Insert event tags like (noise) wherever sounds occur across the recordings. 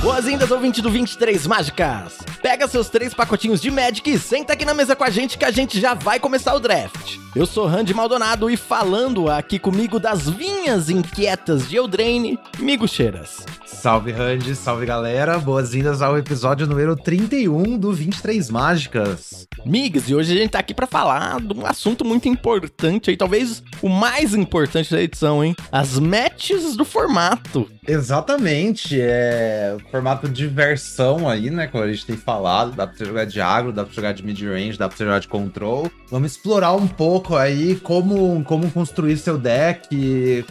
Boas-vindas, ouvinte do 23 Mágicas! Pega seus três pacotinhos de Magic e senta aqui na mesa com a gente que a gente já vai começar o draft. Eu sou Randy Maldonado e falando aqui comigo das vinhas inquietas de Eldraine, Migo Cheiras. Salve Randy, salve galera, boas-vindas ao episódio número 31 do 23 Mágicas. Migs, e hoje a gente tá aqui para falar de um assunto muito importante aí, talvez o mais importante da edição, hein? As matches do formato. Exatamente, é formato de versão aí, né, como a gente tem falado, dá pra você jogar de agro, dá pra jogar de mid-range, dá pra você jogar de control. Vamos explorar um pouco aí como, como construir seu deck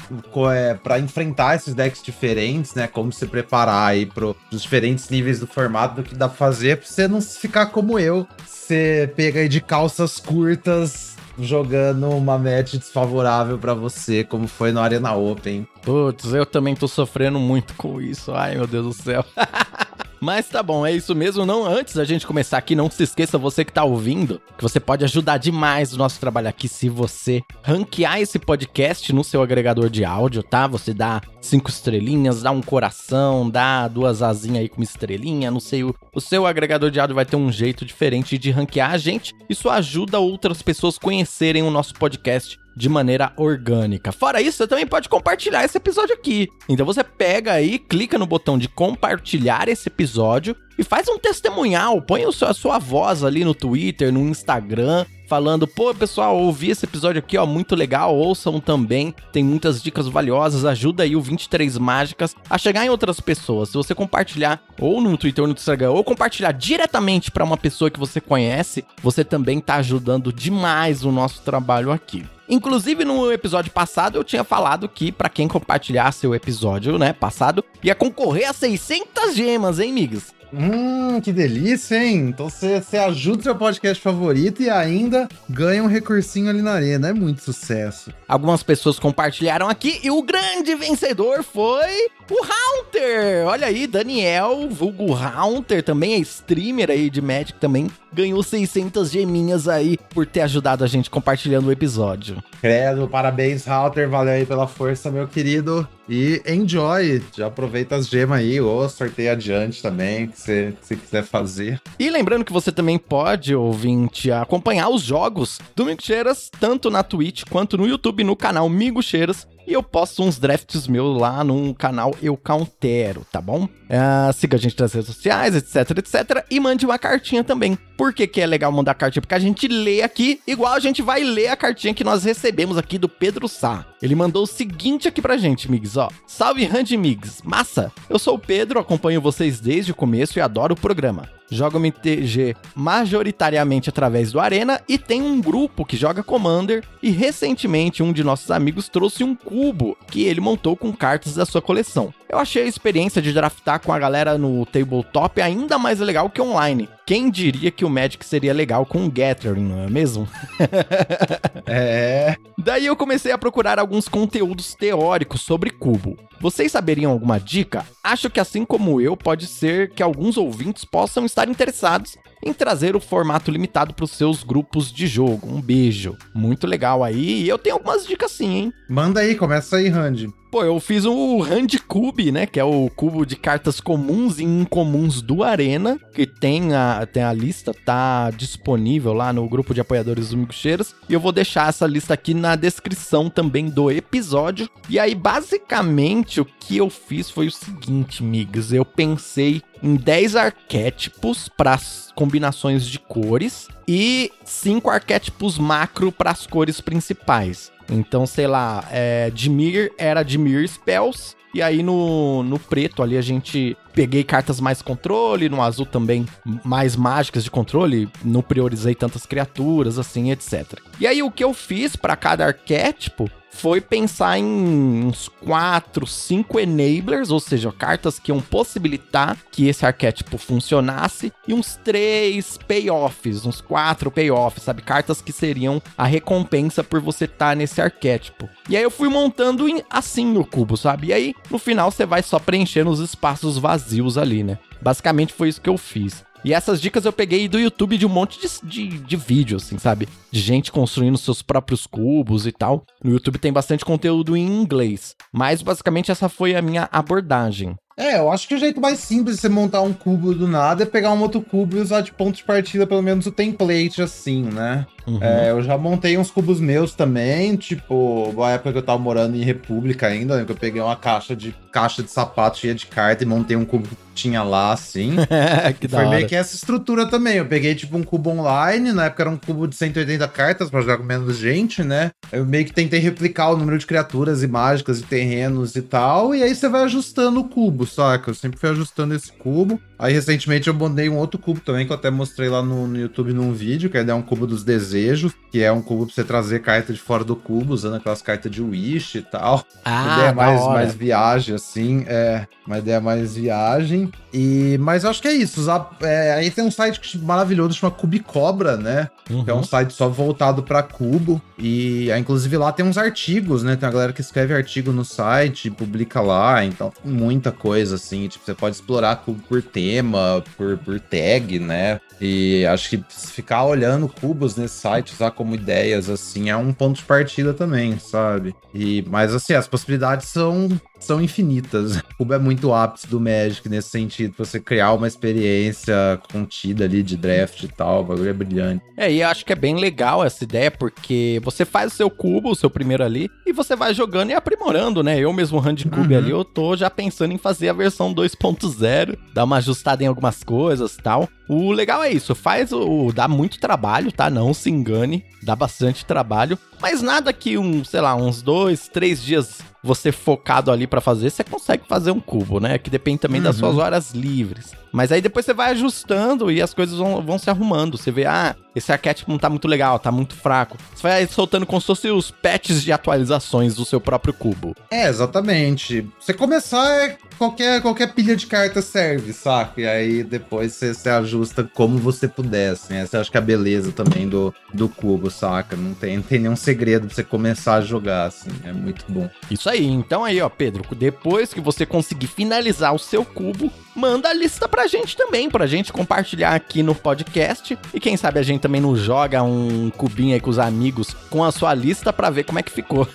é, para enfrentar esses decks diferentes, né, como se preparar aí pros diferentes níveis do formato do que dá pra fazer, pra você não ficar como eu, você pega aí de calças curtas jogando uma match desfavorável para você, como foi no Arena Open. Putz, eu também tô sofrendo muito com isso. Ai, meu Deus do céu. (laughs) Mas tá bom, é isso mesmo. Não, antes da gente começar aqui, não se esqueça você que tá ouvindo, que você pode ajudar demais o nosso trabalho aqui se você ranquear esse podcast no seu agregador de áudio, tá? Você dá cinco estrelinhas, dá um coração, dá duas asinhas aí com uma estrelinha, não sei, o, o seu agregador de áudio vai ter um jeito diferente de ranquear a gente. Isso ajuda outras pessoas conhecerem o nosso podcast de maneira orgânica. Fora isso, você também pode compartilhar esse episódio aqui. Então você pega aí, clica no botão de compartilhar esse episódio e faz um testemunhal, põe a sua voz ali no Twitter, no Instagram, falando, pô, pessoal, ouvi esse episódio aqui, ó, muito legal, ouçam também, tem muitas dicas valiosas, ajuda aí o 23 Mágicas a chegar em outras pessoas. Se você compartilhar ou no Twitter ou no Instagram, ou compartilhar diretamente para uma pessoa que você conhece, você também tá ajudando demais o nosso trabalho aqui. Inclusive, no episódio passado, eu tinha falado que para quem compartilhasse o episódio, né, passado, ia concorrer a 600 gemas, hein, migas? Hum, que delícia, hein? Então você ajuda o seu podcast favorito e ainda ganha um recursinho ali na arena. É muito sucesso. Algumas pessoas compartilharam aqui e o grande vencedor foi o Haunter. Olha aí, Daniel, vulgo Haunter, também é streamer aí de Magic também, ganhou 600 geminhas aí por ter ajudado a gente compartilhando o episódio. Credo, parabéns, Haunter, valeu aí pela força, meu querido. E enjoy, já aproveita as gemas aí, ou sorteia adiante também, que você, quiser fazer. E lembrando que você também pode, ouvinte, acompanhar os jogos do Migo Cheiras, tanto na Twitch quanto no YouTube, no canal Migo Cheiras. E eu posto uns drafts meus lá no canal Eu Countero, tá bom? Uh, siga a gente nas redes sociais, etc, etc. E mande uma cartinha também. Por que, que é legal mandar cartinha? Porque a gente lê aqui, igual a gente vai ler a cartinha que nós recebemos aqui do Pedro Sá. Ele mandou o seguinte aqui pra gente, Migs, ó. Salve Randy Migs, massa! Eu sou o Pedro, acompanho vocês desde o começo e adoro o programa joga MTG majoritariamente através do Arena e tem um grupo que joga Commander e recentemente um de nossos amigos trouxe um cubo que ele montou com cartas da sua coleção. Eu achei a experiência de draftar com a galera no tabletop ainda mais legal que online. Quem diria que o Magic seria legal com o Gathering, não é mesmo? (laughs) é. Daí eu comecei a procurar alguns conteúdos teóricos sobre cubo. Vocês saberiam alguma dica? Acho que assim como eu, pode ser que alguns ouvintes possam estar interessados em trazer o formato limitado para os seus grupos de jogo. Um beijo. Muito legal aí. E eu tenho algumas dicas sim, hein? Manda aí, começa aí, Randy. Pô, eu fiz o Hand Cube, né? Que é o cubo de cartas comuns e incomuns do Arena. Que tem a, tem a lista, tá disponível lá no grupo de apoiadores do Cheiras. E eu vou deixar essa lista aqui na descrição também do episódio. E aí, basicamente, o que eu fiz foi o seguinte, migas. Eu pensei em 10 arquétipos para combinações de cores e 5 arquétipos macro para as cores principais. Então, sei lá, é, Dimir era Dimir Spells. E aí no, no preto ali a gente peguei cartas mais controle, no azul também mais mágicas de controle, não priorizei tantas criaturas assim, etc. E aí o que eu fiz para cada arquétipo foi pensar em uns 4, 5 enablers, ou seja, cartas que iam possibilitar que esse arquétipo funcionasse, e uns 3 payoffs, uns 4 payoffs, sabe? Cartas que seriam a recompensa por você estar tá nesse arquétipo. E aí eu fui montando assim no cubo, sabe? E aí no final você vai só preenchendo os espaços vazios ali, né? Basicamente foi isso que eu fiz. E essas dicas eu peguei do YouTube de um monte de, de, de vídeo, assim, sabe? De gente construindo seus próprios cubos e tal. No YouTube tem bastante conteúdo em inglês. Mas basicamente essa foi a minha abordagem. É, eu acho que o jeito mais simples de você montar um cubo do nada é pegar um outro cubo e usar de ponto de partida, pelo menos o template, assim, né? Uhum. É, eu já montei uns cubos meus também, tipo, na época que eu tava morando em República ainda, né, que eu peguei uma caixa de caixa de sapato cheia de carta e montei um cubo que tinha lá, assim. (laughs) que Foi meio que essa estrutura também. Eu peguei, tipo, um cubo online, na época era um cubo de 180 cartas pra jogar com menos gente, né? Eu meio que tentei replicar o número de criaturas e mágicas e terrenos e tal, e aí você vai ajustando o cubo, saca? Eu sempre fui ajustando esse cubo. Aí, recentemente, eu montei um outro cubo também, que eu até mostrei lá no, no YouTube num vídeo, que é um cubo dos desejos, que é um cubo pra você trazer carta de fora do cubo, usando aquelas cartas de Wish e tal. Ah, uma ideia mais, mais viagem, assim, é, uma ideia mais viagem. E, mas eu acho que é isso. Usar, é, aí tem um site maravilhoso, chama Cubicobra, né? Uhum. Que é um site só voltado para cubo. E inclusive lá tem uns artigos, né? Tem a galera que escreve artigo no site, publica lá. Então, muita coisa, assim. Tipo, você pode explorar cubo por tema, por, por tag, né? E acho que ficar olhando cubos nesse site, usar como ideias, assim, é um ponto de partida também, sabe? E, mas assim, as possibilidades são são infinitas. (laughs) O cubo é muito ápice do Magic nesse sentido, você criar uma experiência contida ali de draft e tal, o bagulho é brilhante. É, e eu acho que é bem legal essa ideia, porque você faz o seu cubo, o seu primeiro ali, e você vai jogando e aprimorando, né? Eu mesmo, Handcube uhum. ali, eu tô já pensando em fazer a versão 2.0, dar uma ajustada em algumas coisas e tal. O legal é isso, faz o. dá muito trabalho, tá? Não se engane, dá bastante trabalho, mas nada que um, sei lá, uns dois, três dias você focado ali para fazer, você consegue fazer um cubo, né? Que depende também uhum. das suas horas livres. Mas aí depois você vai ajustando e as coisas vão, vão se arrumando. Você vê, ah, esse arquétipo não tá muito legal, tá muito fraco. Você vai soltando como se fossem os patches de atualizações do seu próprio cubo. É, exatamente. Você começar é qualquer, qualquer pilha de cartas serve, saca? E aí depois você, você ajusta como você puder, assim. Essa eu acho que é a beleza também do, do cubo, saca? Não tem, não tem nenhum segredo pra você começar a jogar, assim. É muito bom. Isso aí. Então aí, ó, Pedro, depois que você conseguir finalizar o seu cubo, manda a lista pra gente também, pra gente compartilhar aqui no podcast. E quem sabe a gente também não joga um cubinho aí com os amigos com a sua lista pra ver como é que ficou.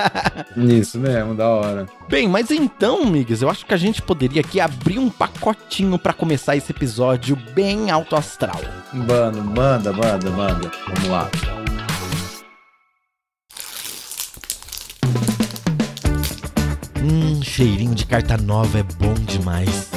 (laughs) Isso mesmo, da hora. Bem, mas então, migas, eu acho que a gente poderia aqui abrir um pacotinho para começar esse episódio bem alto astral. Mano, manda, manda, manda. Vamos lá. Hum, cheirinho de carta nova é bom demais.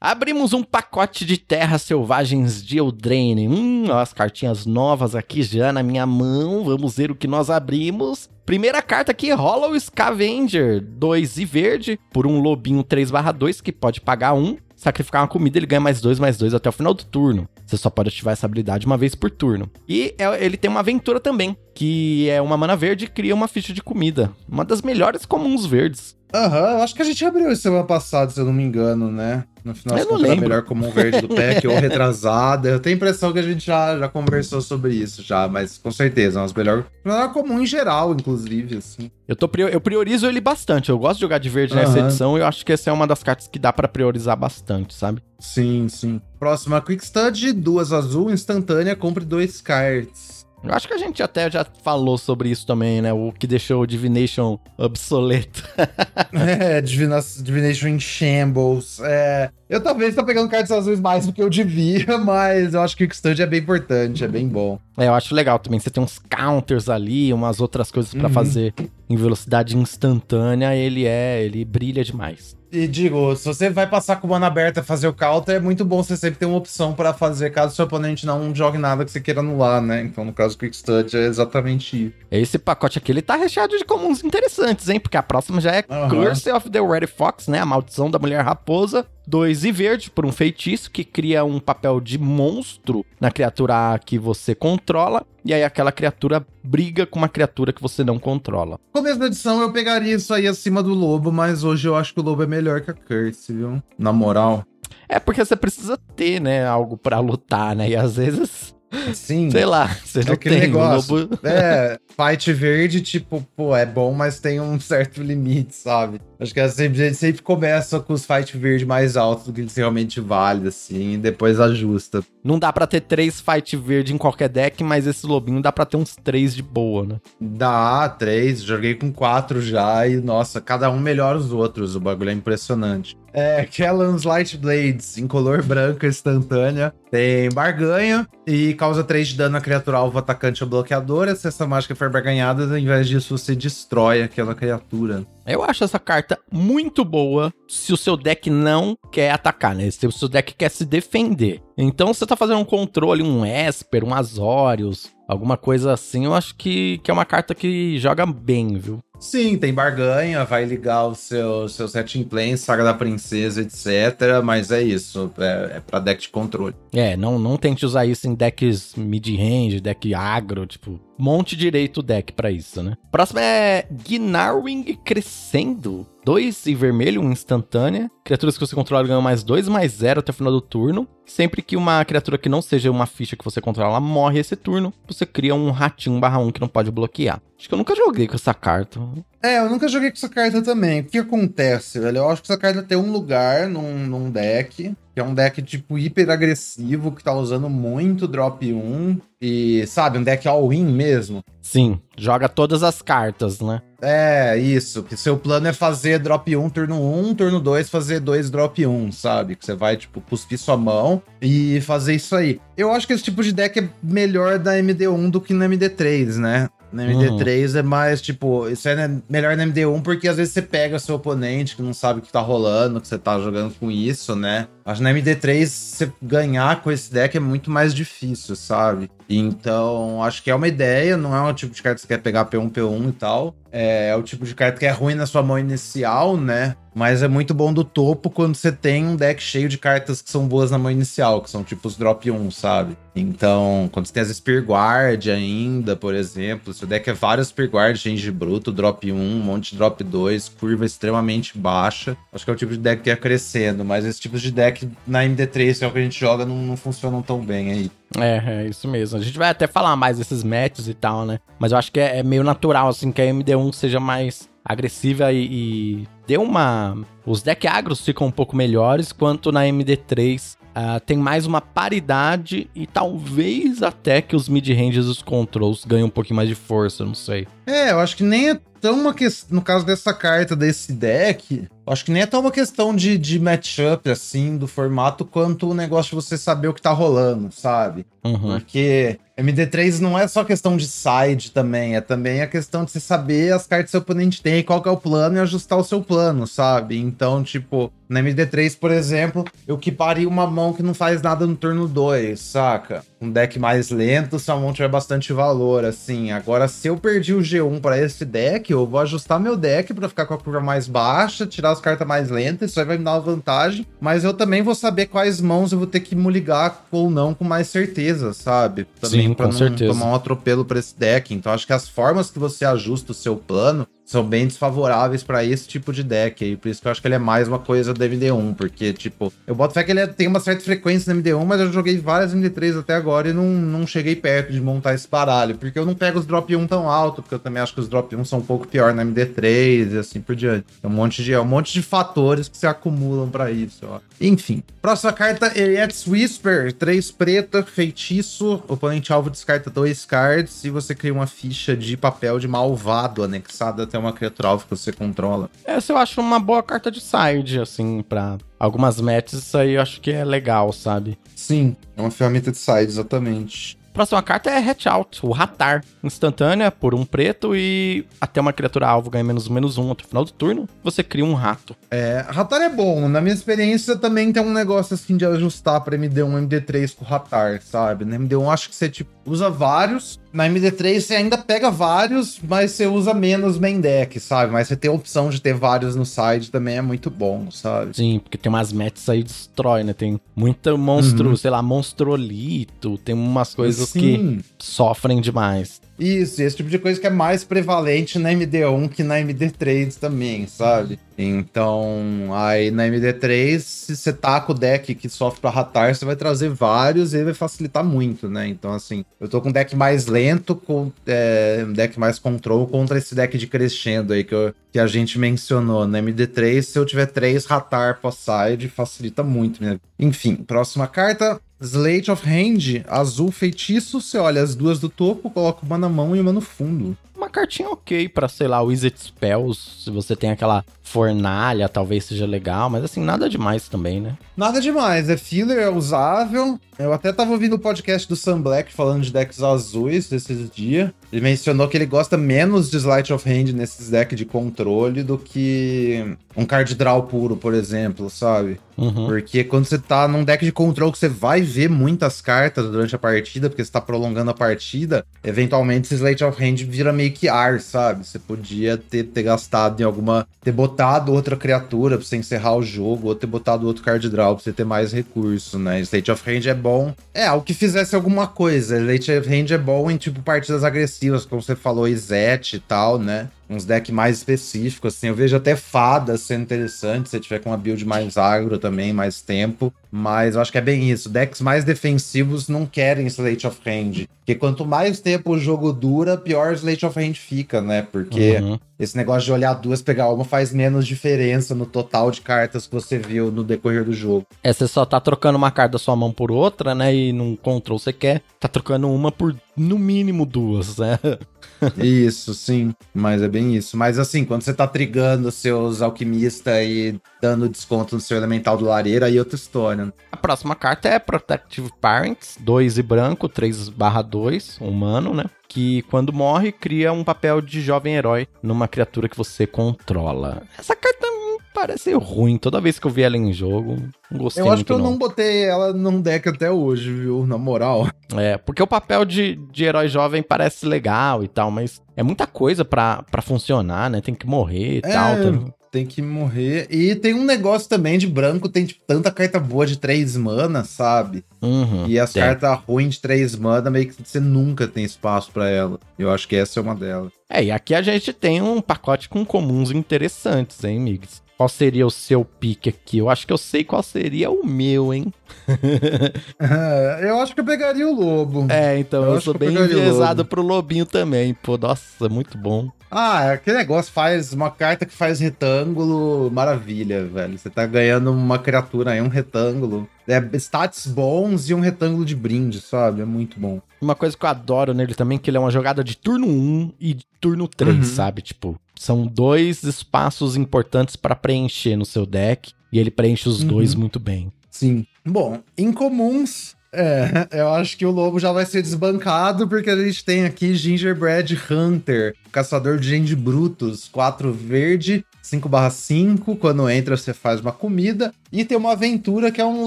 Abrimos um pacote de terras selvagens de Eldraine. Hum, as cartinhas novas aqui já na minha mão. Vamos ver o que nós abrimos. Primeira carta aqui, Hollow Scavenger, 2 e verde, por um lobinho 3/2 que pode pagar 1. Um. Sacrificar uma comida, ele ganha mais 2, mais 2 até o final do turno. Você só pode ativar essa habilidade uma vez por turno. E é, ele tem uma aventura também, que é uma mana verde e cria uma ficha de comida. Uma das melhores comuns verdes. Aham, uhum, acho que a gente abriu isso semana passada, se eu não me engano, né? No final das contas, a melhor comum verde do pack ou (laughs) retrasada. Eu tenho a impressão que a gente já, já conversou sobre isso já, mas com certeza, é uma das melhores. Melhor comum em geral, inclusive, assim. Eu, tô, eu priorizo ele bastante. Eu gosto de jogar de verde uhum. nessa edição e eu acho que essa é uma das cartas que dá para priorizar bastante, sabe? Sim, sim. Próxima Quick Stud, duas azul, instantânea, compre dois cards. Eu acho que a gente até já falou sobre isso também, né? O que deixou o Divination obsoleto. (laughs) é, Divina Divination em Shambles. É, eu talvez tô pegando cartas azuis mais do que eu devia, (laughs) mas eu acho que o Kickstand é bem importante, é bem bom. É, eu acho legal também. Você tem uns counters ali, umas outras coisas para uhum. fazer em velocidade instantânea. Ele é, ele brilha demais. E digo, se você vai passar com mana aberta fazer o counter, é muito bom você sempre ter uma opção para fazer caso seu oponente não jogue nada que você queira anular, né? Então, no caso, o Quick Stud é exatamente isso. Esse pacote aqui, ele tá recheado de comuns interessantes, hein? Porque a próxima já é uhum. Curse of the Red Fox, né? A maldição da mulher raposa. 2 e verde por um feitiço que cria um papel de monstro na criatura que você controla. E aí aquela criatura briga com uma criatura que você não controla. Começo da edição eu pegaria isso aí acima do lobo, mas hoje eu acho que o lobo é melhor que a Curse, viu? Na moral. É porque você precisa ter, né, algo para lutar, né? E às vezes Sim. Sei lá, você é não tem negócio. Lobo... É, fight verde, tipo, pô, é bom, mas tem um certo limite, sabe? Acho que a gente sempre começa com os fight verde mais altos do que eles realmente valem, assim, e depois ajusta. Não dá pra ter três fight verde em qualquer deck, mas esse lobinho dá pra ter uns três de boa, né? Dá, três. Joguei com quatro já e, nossa, cada um melhora os outros. O bagulho é impressionante. É, Kellan's Light Blades, em color branco instantânea. Tem barganha e causa 3 de dano a criatura alvo, atacante ou bloqueadora. Se essa mágica for barganhada, ao invés disso, você destrói aquela criatura. Eu acho essa carta muito boa se o seu deck não quer atacar, né? Se o seu deck quer se defender. Então, se você tá fazendo um controle, um Esper, um Azorius, alguma coisa assim, eu acho que, que é uma carta que joga bem, viu? Sim, tem barganha, vai ligar o seu, seu setting plan, Saga da Princesa, etc. Mas é isso, é, é pra deck de controle. É, não, não tente usar isso em decks mid-range, deck agro, tipo, monte direito o deck pra isso, né? Próximo é Gnarwing Crescendo. 2 e vermelho, um instantânea. Criaturas que você controla ganham mais 2, mais 0 até o final do turno. Sempre que uma criatura que não seja uma ficha que você controla morre esse turno, você cria um ratinho barra 1 que não pode bloquear. Acho que eu nunca joguei com essa carta. É, eu nunca joguei com essa carta também. O que acontece, velho? Eu acho que essa carta tem um lugar num, num deck, que é um deck tipo hiper agressivo, que tá usando muito drop 1. E, sabe, um deck all-in mesmo. Sim, joga todas as cartas, né? É, isso. Que seu plano é fazer drop 1 turno 1, turno 2 fazer 2 drop 1, sabe? Que você vai, tipo, cuspir sua mão e fazer isso aí. Eu acho que esse tipo de deck é melhor da MD1 do que na MD3, né? Na MD3 uhum. é mais, tipo, isso é melhor na MD1 porque às vezes você pega seu oponente que não sabe o que tá rolando, que você tá jogando com isso, né? Acho que na MD3 você ganhar com esse deck é muito mais difícil, sabe? Então, acho que é uma ideia, não é um tipo de carta que você quer pegar P1, P1 e tal. É, é o tipo de carta que é ruim na sua mão inicial, né? Mas é muito bom do topo quando você tem um deck cheio de cartas que são boas na mão inicial, que são tipo os drop 1, sabe? Então, quando você tem as Spear Guard ainda, por exemplo, se o deck é vários Spear Guard, change bruto, drop 1, um monte de drop 2, curva extremamente baixa, acho que é o tipo de deck que é crescendo, mas esse tipo de deck na MD3, que é o que a gente joga, não, não funcionam tão bem aí. É, é isso mesmo. A gente vai até falar mais desses matches e tal, né? Mas eu acho que é, é meio natural, assim, que a MD1 seja mais agressiva e, e deu uma. Os deck agros ficam um pouco melhores, quanto na MD3 uh, ah, tem mais uma paridade e talvez até que os mid-ranges e os controls ganhem um pouquinho mais de força, não sei. É, eu acho que nem é tão uma questão. No caso dessa carta, desse deck, acho que nem é tão uma questão de, de matchup, assim, do formato, quanto o negócio de você saber o que tá rolando, sabe? Uhum. Porque MD3 não é só questão de side também, é também a questão de você saber as cartas que seu oponente tem, qual que é o plano e ajustar o seu plano, sabe? Então, tipo, na MD3, por exemplo, eu equiparia uma mão que não faz nada no turno 2, saca? Um deck mais lento, sua mão tiver bastante valor, assim. Agora, se eu perdi o G1 para esse deck, eu vou ajustar meu deck para ficar com a curva mais baixa, tirar as cartas mais lentas, isso aí vai me dar uma vantagem. Mas eu também vou saber quais mãos eu vou ter que me ligar ou não com mais certeza, sabe? Também Sim, com certeza. tomar um atropelo para esse deck. Então acho que as formas que você ajusta o seu plano são bem desfavoráveis para esse tipo de deck aí. Por isso que eu acho que ele é mais uma coisa do MD1. Porque, tipo, eu boto fé que ele é, tem uma certa frequência no MD1, mas eu joguei várias MD3 até agora e não, não cheguei perto de montar esse baralho. Porque eu não pego os drop 1 tão alto, porque eu também acho que os drop 1 são um pouco pior na MD3 e assim por diante. É um monte de, é um monte de fatores que se acumulam para isso, ó. Enfim. Próxima carta, Eriet's Whisper. 3 preta, feitiço. Oponente alvo descarta dois cards e você cria uma ficha de papel de malvado anexada até uma criatura alvo que você controla. Essa eu acho uma boa carta de side, assim, pra algumas matches, isso aí eu acho que é legal, sabe? Sim, é uma ferramenta de side, exatamente. Próxima carta é Hatch Out, o Ratar. Instantânea por um preto e até uma criatura alvo ganha menos menos um até o final do turno, você cria um rato. É, Ratar é bom. Na minha experiência também tem um negócio assim de ajustar pra MD1 MD3 com o Ratar, sabe? Na MD1 acho que você tipo, usa vários. Na MD3 você ainda pega vários, mas você usa menos main deck, sabe? Mas você tem a opção de ter vários no side também é muito bom, sabe? Sim, porque tem umas metas aí destrói, né? Tem muita monstro, uhum. sei lá, monstrolito, tem umas coisas Sim. que sofrem demais. Isso, esse tipo de coisa que é mais prevalente na MD1 que na MD3 também, sabe? Então, aí na MD3, se você tá com o deck que sofre pra ratar, você vai trazer vários e ele vai facilitar muito, né? Então, assim, eu tô com um deck mais lento, com é, um deck mais control contra esse deck de crescendo aí que, eu, que a gente mencionou. Na MD3, se eu tiver três ratar pós-side, facilita muito. Né? Enfim, próxima carta. Slate of Hand, azul feitiço, você olha as duas do topo, coloca uma na mão e uma no fundo uma cartinha ok pra, sei lá, Wizard Spells. Se você tem aquela fornalha, talvez seja legal, mas assim, nada demais também, né? Nada demais, é filler, é usável. Eu até tava ouvindo o podcast do Sam Black falando de decks azuis esses dias. Ele mencionou que ele gosta menos de Sleight of Hand nesses decks de controle do que um card draw puro, por exemplo, sabe? Uhum. Porque quando você tá num deck de controle que você vai ver muitas cartas durante a partida, porque você tá prolongando a partida, eventualmente esse Sleight of Hand vira meio que ar, sabe? Você podia ter, ter gastado em alguma. ter botado outra criatura pra você encerrar o jogo, ou ter botado outro card draw pra você ter mais recurso, né? Sleight of Hand é bom. É, algo que fizesse alguma coisa. Sleight of Hand é bom em, tipo, partidas agressivas, como você falou, Izete e tal, né? Uns decks mais específicos, assim. Eu vejo até fadas sendo interessante, se tiver com uma build mais agro também, mais tempo. Mas eu acho que é bem isso. Decks mais defensivos não querem Slate of Hand. Porque quanto mais tempo o jogo dura, pior Slate of Hand fica, né? Porque uhum. esse negócio de olhar duas, pegar uma faz menos diferença no total de cartas que você viu no decorrer do jogo. É, você só tá trocando uma carta da sua mão por outra, né? E num control você quer, tá trocando uma por no mínimo duas, né? (laughs) (laughs) isso, sim. Mas é bem isso. Mas assim, quando você tá trigando seus alquimistas e dando desconto no seu elemental do lareiro, aí é outra história. Né? A próxima carta é Protective Parents, 2 e branco, 3 barra 2, humano, né? Que quando morre, cria um papel de jovem herói numa criatura que você controla. Essa carta parece ruim. Toda vez que eu vi ela em jogo, não gostei Eu acho que eu não. não botei ela num deck até hoje, viu? Na moral. É, porque o papel de, de herói jovem parece legal e tal, mas é muita coisa pra, pra funcionar, né? Tem que morrer e é, tal. Tem... tem... que morrer. E tem um negócio também de branco, tem tipo, tanta carta boa de 3 mana, sabe? Uhum, e as cartas ruins de 3 mana, meio que você nunca tem espaço para ela. Eu acho que essa é uma delas. É, e aqui a gente tem um pacote com comuns interessantes, hein, Migs? Qual seria o seu pique aqui? Eu acho que eu sei qual seria o meu, hein? (laughs) é, eu acho que eu pegaria o lobo. É, então eu, eu sou bem enviesado pro lobinho também. Pô, nossa, muito bom. Ah, aquele negócio faz uma carta que faz retângulo, maravilha, velho. Você tá ganhando uma criatura aí, um retângulo. É stats bons e um retângulo de brinde, sabe? É muito bom. Uma coisa que eu adoro nele também, que ele é uma jogada de turno 1 e de turno 3, uhum. sabe? Tipo, são dois espaços importantes para preencher no seu deck e ele preenche os uhum. dois muito bem. Sim. Bom, incomuns. É, eu acho que o lobo já vai ser desbancado porque a gente tem aqui Gingerbread Hunter, caçador de gente brutos, 4 verde, 5/5. Quando entra, você faz uma comida. E tem uma aventura que é um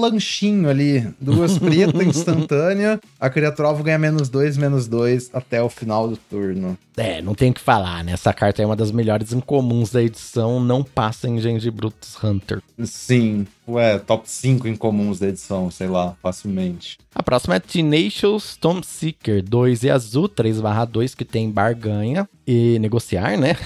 lanchinho ali. Duas (laughs) pretas instantânea. A criatura alvo ganha menos dois, menos dois até o final do turno. É, não tem o que falar, né? Essa carta é uma das melhores incomuns da edição. Não passa em Brutus Hunter. Sim. Ué, top 5 incomuns da edição, sei lá, facilmente. A próxima é Tenacious Storm Seeker 2 e azul, 3/2, que tem barganha e negociar, né?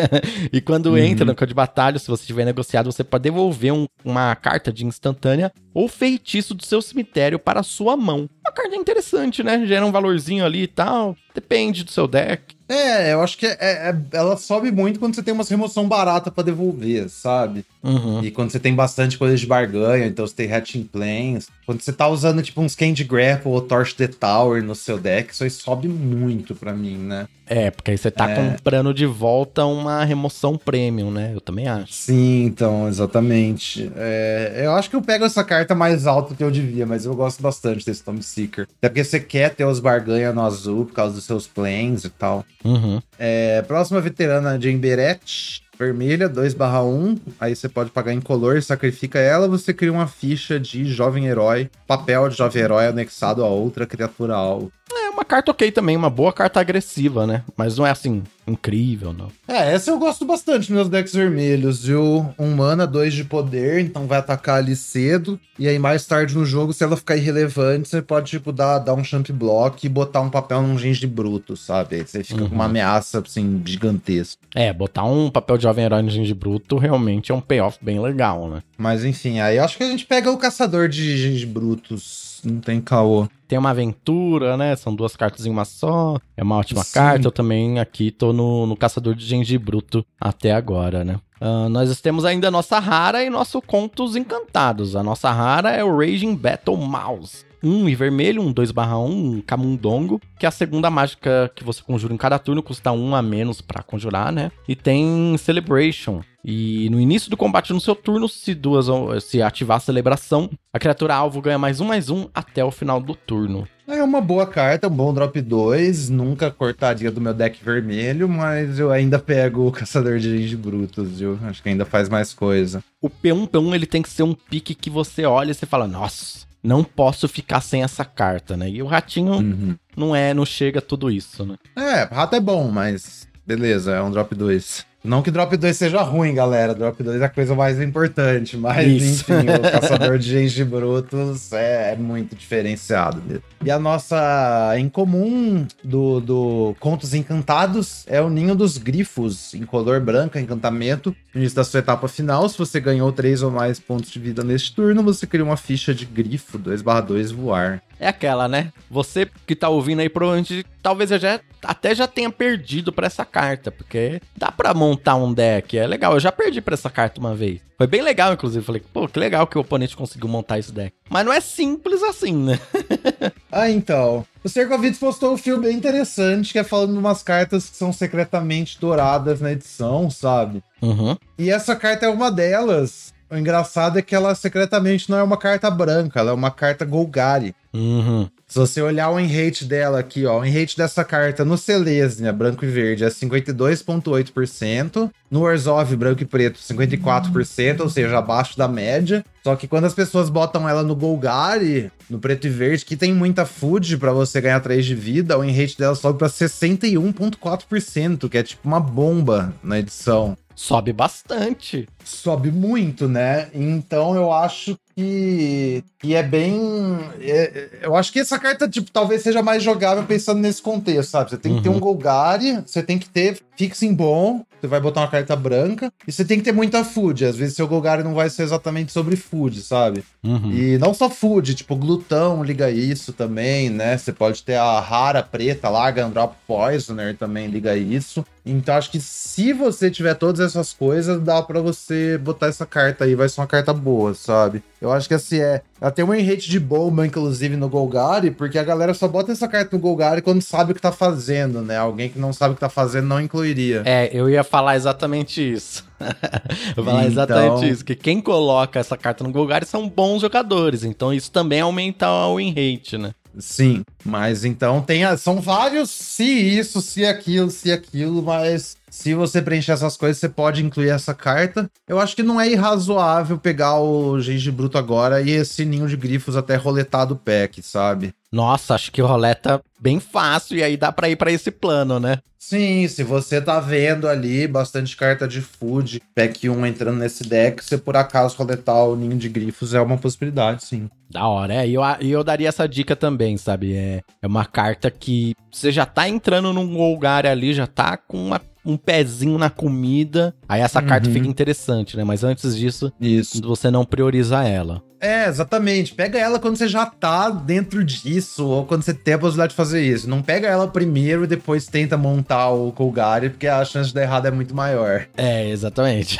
(laughs) e quando uhum. entra no campo de batalha, se você tiver negociado, você pode devolver um, uma carta de instantânea ou feitiço do seu cemitério para a sua mão. Uma carta interessante, né? Gera um valorzinho ali e tal. Depende do seu deck. É, eu acho que é, é, ela sobe muito quando você tem uma remoção barata para devolver, sabe? Uhum. E quando você tem bastante coisa de barganha, então você tem Hatching Planes. Quando você tá usando tipo uns Candy Grapple ou Torch the Tower no seu deck, isso aí sobe muito para mim, né? É, porque aí você tá é. comprando de volta uma remoção premium, né? Eu também acho. Sim, então, exatamente. É, eu acho que eu pego essa carta mais alta que eu devia, mas eu gosto bastante desse Tomb Seeker. Até porque você quer ter os barganha no azul por causa dos seus planes e tal. Uhum. É, próxima veterana, Jane Beret vermelha, 2/1. Aí você pode pagar em color, sacrifica ela, você cria uma ficha de jovem herói, papel de jovem herói anexado a outra criatura alvo. É uma carta ok também, uma boa carta agressiva, né? Mas não é assim, incrível, não. É, essa eu gosto bastante nos meus decks vermelhos, viu? Um mana, dois de poder, então vai atacar ali cedo. E aí mais tarde no jogo, se ela ficar irrelevante, você pode, tipo, dar, dar um champ block e botar um papel num gengi bruto, sabe? Aí você fica uhum. com uma ameaça, assim, gigantesca. É, botar um papel de jovem herói no gengi bruto realmente é um payoff bem legal, né? Mas enfim, aí eu acho que a gente pega o caçador de gengi brutos não tem caô. Tem uma aventura, né? São duas cartas em uma só. É uma ótima Sim. carta. Eu também aqui tô no, no Caçador de Genji Bruto até agora, né? Uh, nós temos ainda a nossa rara e nosso Contos Encantados. A nossa rara é o Raging Battle Mouse. 1 e vermelho, um 2 barra 1, um camundongo, que é a segunda mágica que você conjura em cada turno, custa 1 a menos para conjurar, né? E tem Celebration, e no início do combate no seu turno, se duas se ativar a celebração, a criatura alvo ganha mais um mais um até o final do turno. É uma boa carta, um bom drop 2. Nunca cortaria do meu deck vermelho, mas eu ainda pego o Caçador de Rage Brutos, viu? Acho que ainda faz mais coisa. O P1 P1 ele tem que ser um pique que você olha e você fala, nossa, não posso ficar sem essa carta, né? E o ratinho uhum. não é, não chega a tudo isso, né? É, rato é bom, mas beleza, é um drop 2. Não que Drop 2 seja ruim, galera. Drop 2 é a coisa mais importante. Mas, Isso. enfim, o (laughs) Caçador de Gengibrutos é, é muito diferenciado mesmo. E a nossa em comum do, do Contos Encantados é o Ninho dos Grifos, em color branco, encantamento. No início da sua etapa final, se você ganhou 3 ou mais pontos de vida neste turno, você cria uma ficha de grifo 2/2 voar. É aquela, né? Você que tá ouvindo aí, provavelmente, talvez eu já até já tenha perdido para essa carta, porque dá para montar um deck, é legal. Eu já perdi para essa carta uma vez. Foi bem legal, inclusive. Falei, pô, que legal que o oponente conseguiu montar esse deck. Mas não é simples assim, né? (laughs) ah, então. O Serkovitz postou um filme bem interessante, que é falando de umas cartas que são secretamente douradas na edição, sabe? Uhum. E essa carta é uma delas. O engraçado é que ela secretamente não é uma carta branca, ela é uma carta Golgari. Uhum. Se você olhar o enrate dela aqui, ó, o enrate dessa carta no Selesnya, branco e verde, é 52,8%. No Orzhov, branco e preto, 54%, ou seja, abaixo da média. Só que quando as pessoas botam ela no Golgari, no preto e verde, que tem muita food para você ganhar 3 de vida, o enrate dela sobe pra 61,4%, que é tipo uma bomba na edição. Sobe bastante. Sobe muito, né? Então eu acho que, que é bem. É, eu acho que essa carta, tipo, talvez seja mais jogável pensando nesse contexto, sabe? Você tem que uhum. ter um Golgari, você tem que ter fixing bom, você vai botar uma carta branca, e você tem que ter muita food. Às vezes seu Golgari não vai ser exatamente sobre food, sabe? Uhum. E não só food, tipo, glutão liga isso também, né? Você pode ter a rara preta lá, Gandrop Poisoner também liga isso. Então acho que se você tiver todas essas coisas, dá para você botar essa carta aí, vai ser uma carta boa, sabe? Eu acho que assim é. Ela tem um enrate de Bowman, inclusive, no Golgari, porque a galera só bota essa carta no Golgari quando sabe o que tá fazendo, né? Alguém que não sabe o que tá fazendo não incluiria. É, eu ia falar exatamente isso. (laughs) eu ia falar então... exatamente isso. Que quem coloca essa carta no Golgari são bons jogadores. Então isso também aumenta o enrate, né? Sim, mas então tem a, são vários se isso, se aquilo, se aquilo, mas se você preencher essas coisas, você pode incluir essa carta. Eu acho que não é irrazoável pegar o Genji Bruto agora e esse ninho de grifos até roletar do pack, sabe? Nossa, acho que roleta bem fácil e aí dá para ir para esse plano, né? Sim, se você tá vendo ali bastante carta de food, pack 1 entrando nesse deck, você por acaso roletar o ninho de grifos é uma possibilidade, sim. Da hora, é. E eu, eu daria essa dica também, sabe? É, é uma carta que você já tá entrando num lugar ali, já tá com uma um pezinho na comida, aí essa uhum. carta fica interessante, né? Mas antes disso, Isso. você não prioriza ela. É, exatamente. Pega ela quando você já tá dentro disso, ou quando você tem a possibilidade de fazer isso. Não pega ela primeiro e depois tenta montar o Colgari, porque a chance de dar errado é muito maior. É, exatamente.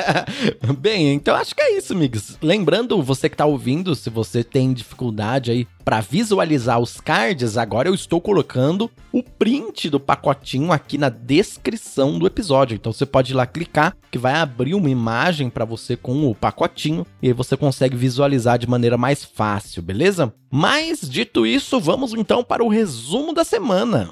(laughs) Bem, então acho que é isso, amigos. Lembrando, você que tá ouvindo, se você tem dificuldade aí para visualizar os cards, agora eu estou colocando o print do pacotinho aqui na descrição do episódio. Então você pode ir lá clicar que vai abrir uma imagem para você com o pacotinho e aí você consegue visualizar de maneira mais fácil, beleza? Mas dito isso, vamos então para o resumo da semana.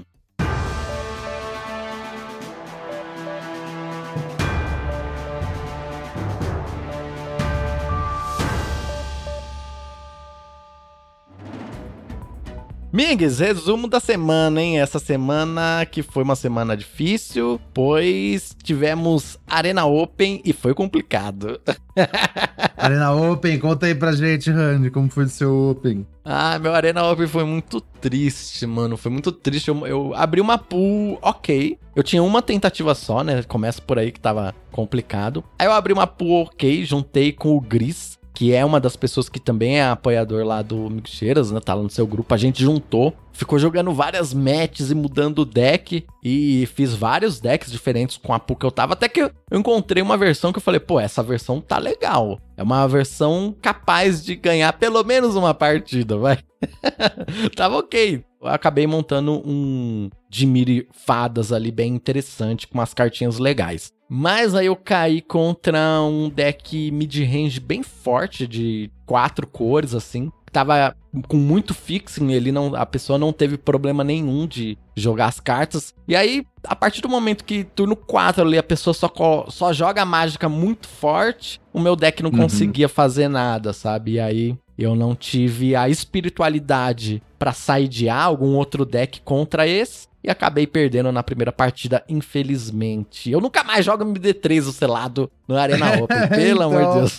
Migues, resumo da semana, hein? Essa semana que foi uma semana difícil, pois tivemos Arena Open e foi complicado. (laughs) Arena Open, conta aí pra gente, Randy, como foi o seu Open? Ah, meu Arena Open foi muito triste, mano. Foi muito triste. Eu, eu, abri uma pool ok. Eu tinha uma tentativa só, né? Começa por aí que tava complicado. Aí eu abri uma pool ok, juntei com o Gris que é uma das pessoas que também é apoiador lá do Mixeiras, né? Tá lá no seu grupo. A gente juntou, ficou jogando várias matches e mudando o deck. E fiz vários decks diferentes com a pool que eu tava. Até que eu encontrei uma versão que eu falei, pô, essa versão tá legal. É uma versão capaz de ganhar pelo menos uma partida, vai. (laughs) tava ok. Eu acabei montando um Dimiri Fadas ali bem interessante, com umas cartinhas legais. Mas aí eu caí contra um deck mid-range bem forte, de quatro cores, assim. Tava com muito fixing, ele não, a pessoa não teve problema nenhum de jogar as cartas. E aí, a partir do momento que turno 4 ali a pessoa só, só joga a mágica muito forte, o meu deck não uhum. conseguia fazer nada, sabe? E aí eu não tive a espiritualidade para sidear algum outro deck contra esse e acabei perdendo na primeira partida, infelizmente. Eu nunca mais jogo MD3 o selado no Arena (laughs) Open, pelo então... amor de então, Deus.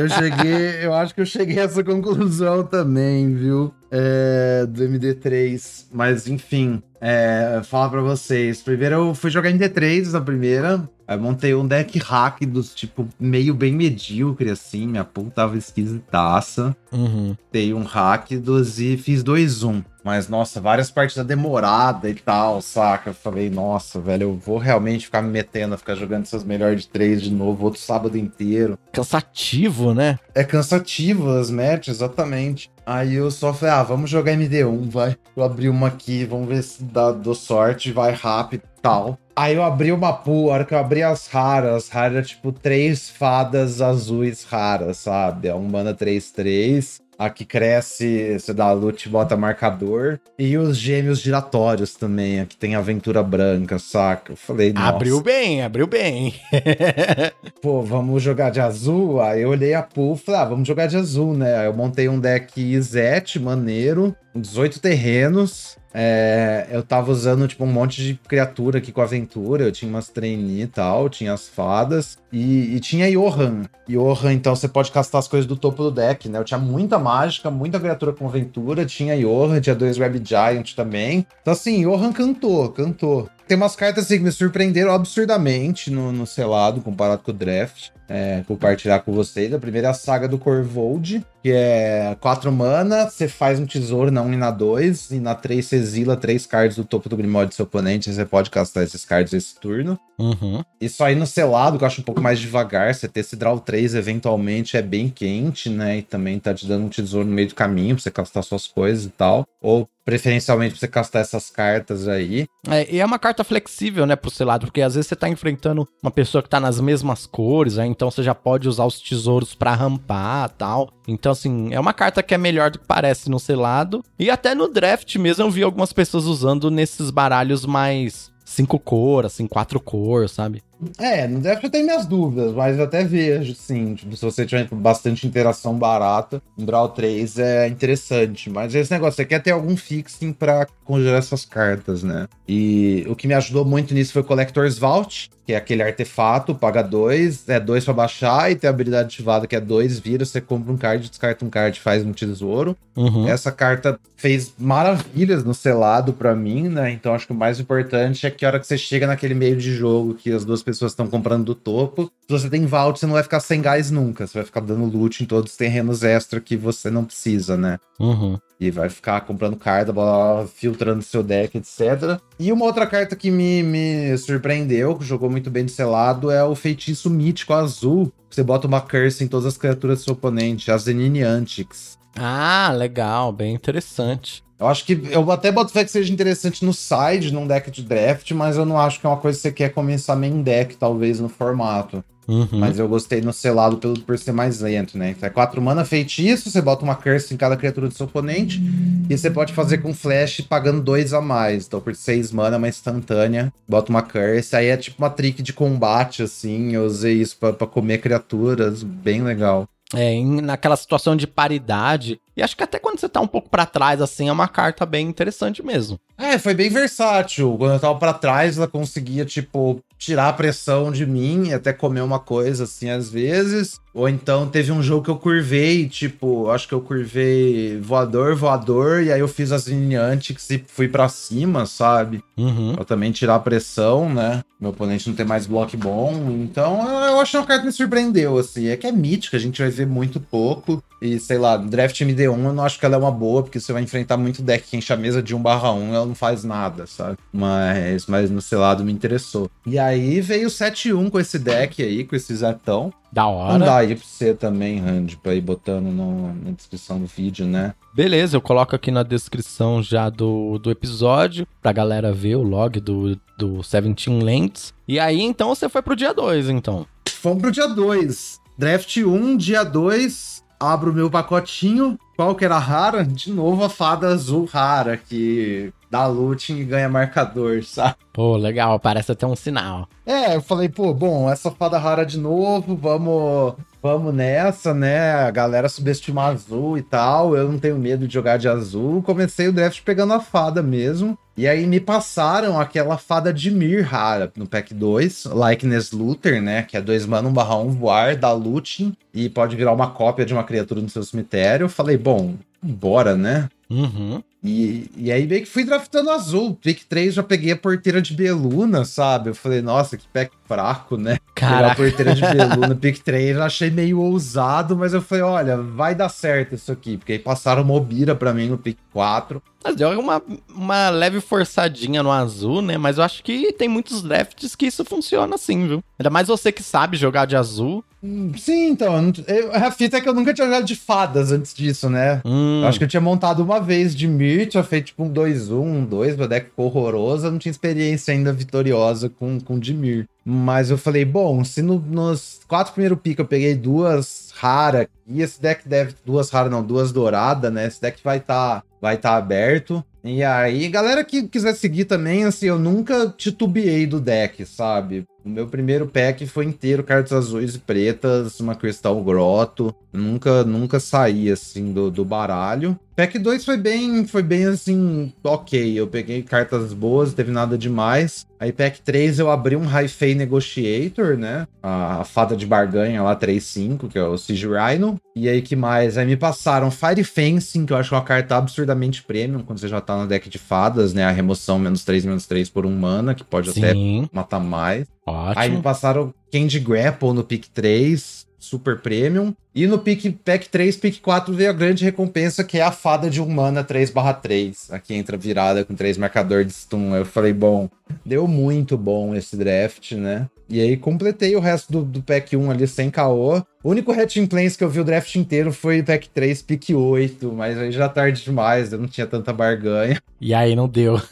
eu cheguei, eu acho que eu cheguei a essa conclusão também, viu? É, do MD3. Mas enfim, é, falar pra vocês. Primeiro eu fui jogar MD3 na primeira. Aí montei um deck hack dos tipo meio bem medíocre, assim. Minha pool tava esquisitaça. Uhum. Dei um hack dos e fiz 2-1. Mas, nossa, várias partidas demoradas e tal, saca? Eu falei, nossa, velho, eu vou realmente ficar me metendo a ficar jogando essas melhores de três de novo, outro sábado inteiro. Cansativo, né? É cansativo as matches, exatamente. Aí eu só falei, ah, vamos jogar MD1, vai. Eu abri uma aqui, vamos ver se dá, dou sorte, vai rápido tal. Aí eu abri uma pool, a hora que eu abri as raras, raras era tipo três fadas azuis raras, sabe? É um mana 3-3. A que cresce, você dá loot, bota marcador. E os gêmeos giratórios também, a que tem aventura branca, saca? Eu falei, nossa. Abriu bem, abriu bem. (laughs) Pô, vamos jogar de azul? Aí eu olhei a pool e falei, ah, vamos jogar de azul, né? Aí eu montei um deck Izete maneiro, 18 terrenos. É, eu tava usando, tipo, um monte de criatura aqui com aventura. Eu tinha umas trainee e tal, tinha as fadas. E, e tinha Johan. Johan, então você pode castar as coisas do topo do deck, né? Eu tinha muita mágica, muita criatura com aventura. Tinha Johan, tinha dois Web Giant também. Então, assim, Johan cantou, cantou. Tem umas cartas assim, que me surpreenderam absurdamente no, no selado comparado com o draft é, compartilhar com vocês. A primeira é a saga do Corvold, que é 4 mana, você faz um tesouro na 1 e na 2, e na 3 você exila 3 cards do topo do Grimório do seu oponente, e você pode castar esses cards esse turno. Uhum. Isso aí no selado, que eu acho um pouco mais devagar, você ter esse draw 3 eventualmente é bem quente, né? E também tá te dando um tesouro no meio do caminho pra você castar suas coisas e tal. Ou preferencialmente pra você castar essas cartas aí. É, e é uma carta flexível, né, pro selado, porque às vezes você tá enfrentando uma pessoa que tá nas mesmas cores, aí, então você já pode usar os tesouros para rampar tal. Então, assim, é uma carta que é melhor do que parece no selado. E até no draft mesmo eu vi algumas pessoas usando nesses baralhos mais cinco cor, assim, quatro cor, sabe? É, no draft eu tenho minhas dúvidas, mas eu até vejo, sim. Tipo, se você tiver bastante interação barata, um draw 3 é interessante. Mas esse negócio, você quer ter algum fixing pra conjurar essas cartas, né? E o que me ajudou muito nisso foi o Collector's Vault, que é aquele artefato, paga dois, é dois pra baixar, e tem a habilidade ativada que é dois, vira, você compra um card, descarta um card, faz um tesouro. Uhum. Essa carta fez maravilhas no selado para mim, né? Então acho que o mais importante é que a hora que você chega naquele meio de jogo que as duas pessoas estão comprando do topo, se você tem vault, você não vai ficar sem gás nunca. Você vai ficar dando loot em todos os terrenos extra que você não precisa, né? Uhum. E vai ficar comprando carta, blá, blá, blá, filtrando seu deck, etc. E uma outra carta que me, me surpreendeu, que jogou muito bem de selado, é o feitiço mítico azul. Você bota uma curse em todas as criaturas do seu oponente, a Zenine Antics. Ah, legal, bem interessante. Eu acho que eu até boto fé que seja interessante no side, num deck de draft, mas eu não acho que é uma coisa que você quer começar main deck, talvez, no formato. Uhum. Mas eu gostei no selado pelo, por ser mais lento, né? Então é 4 mana feitiço, você bota uma curse em cada criatura do seu oponente, uhum. e você pode fazer com flash pagando 2 a mais. Então por 6 mana, uma instantânea, bota uma curse. Aí é tipo uma trick de combate, assim. Eu usei isso pra, pra comer criaturas, bem legal. é, em, naquela situação de paridade. E acho que até quando você tá um pouco para trás, assim, é uma carta bem interessante mesmo. É, foi bem versátil. Quando eu tava pra trás, ela conseguia, tipo, tirar a pressão de mim e até comer uma coisa, assim, às vezes. Ou então teve um jogo que eu curvei, tipo, acho que eu curvei voador, voador, e aí eu fiz as Antics e fui para cima, sabe? Uhum. Pra também tirar a pressão, né? Meu oponente não ter mais bloco bom. Então eu acho que uma carta me surpreendeu, assim. É que é mítica, a gente vai ver muito pouco. E sei lá, draft MD1 eu não acho que ela é uma boa, porque você vai enfrentar muito deck que enche a mesa de 1 barra 1 ela não faz nada, sabe? Mas, mas no seu lado me interessou. E aí veio o 7-1 com esse deck aí, com esse Zetão. Da hora. Dá aí pra você também, Randy, pra ir botando no, na descrição do vídeo, né? Beleza, eu coloco aqui na descrição já do, do episódio, pra galera ver o log do, do 17 Lentes. E aí, então, você foi pro dia 2, então. Fomos pro dia 2. Draft 1, dia 2, abro o meu pacotinho. Qual que era rara? De novo a fada azul rara, que dá looting e ganha marcador, sabe? Pô, legal, parece até um sinal. É, eu falei, pô, bom, essa fada rara de novo, vamos vamos nessa, né? A galera subestima azul e tal. Eu não tenho medo de jogar de azul. Comecei o draft pegando a fada mesmo. E aí me passaram aquela fada de Mir rara no pack 2, Likeness Looter, né? Que é 2 mana 1 barra 1 voar, dá looting e pode virar uma cópia de uma criatura no seu cemitério. Eu falei, bom, bora, né? Uhum. E, e aí meio que fui draftando azul. Pick 3 já peguei a porteira de Beluna, sabe? Eu falei, nossa, que pack fraco, né? Caraca. Pegar a porteira de Beluna, (laughs) Pick 3, eu achei meio ousado, mas eu falei, olha, vai dar certo isso aqui. Porque aí passaram Mobira pra mim no Pick 4. Mas deu uma, uma leve forçadinha no azul, né? Mas eu acho que tem muitos drafts que isso funciona assim, viu? Ainda mais você que sabe jogar de azul. Hum, Sim, então. Eu, a fita é que eu nunca tinha jogado de fadas antes disso, né? Hum, Eu acho que eu tinha montado uma vez de tinha feito tipo um 2-1, um 2, meu deck ficou horroroso, eu não tinha experiência ainda vitoriosa com, com Dimir. Mas eu falei, bom, se no- nos quatro primeiros picos eu peguei duas raras, e esse deck deve. Duas raras, não, duas douradas, né? Esse deck vai estar vai tá aberto. E aí, galera que quiser seguir também, assim, eu nunca titubeei do deck, sabe? O meu primeiro pack foi inteiro cartas azuis e pretas, uma cristal groto. Nunca, nunca saí assim do, do baralho. Pack 2 foi bem, foi bem assim, ok. Eu peguei cartas boas, não teve nada demais. Aí pack 3 eu abri um High Fey Negotiator, né? A, a fada de barganha lá 3-5, que é o Siege Rhino. E aí que mais? Aí me passaram Fire Fencing, que eu acho uma carta absurdamente premium quando você já tá no deck de fadas, né? A remoção menos 3, menos 3 por um mana, que pode até sim, matar mais. Aí me ótimo. passaram Candy Grapple no pick 3, super premium. E no pick, pack 3, pick 4 veio a grande recompensa, que é a fada de um mana 3/3. Aqui entra virada com 3 marcador de stun. Eu falei, bom, deu muito bom esse draft, né? E aí completei o resto do, do pack 1 ali sem caô. O único Hatching Plains que eu vi o draft inteiro foi pack 3, pick 8, mas aí já tarde demais, eu não tinha tanta barganha. E aí não deu. (laughs)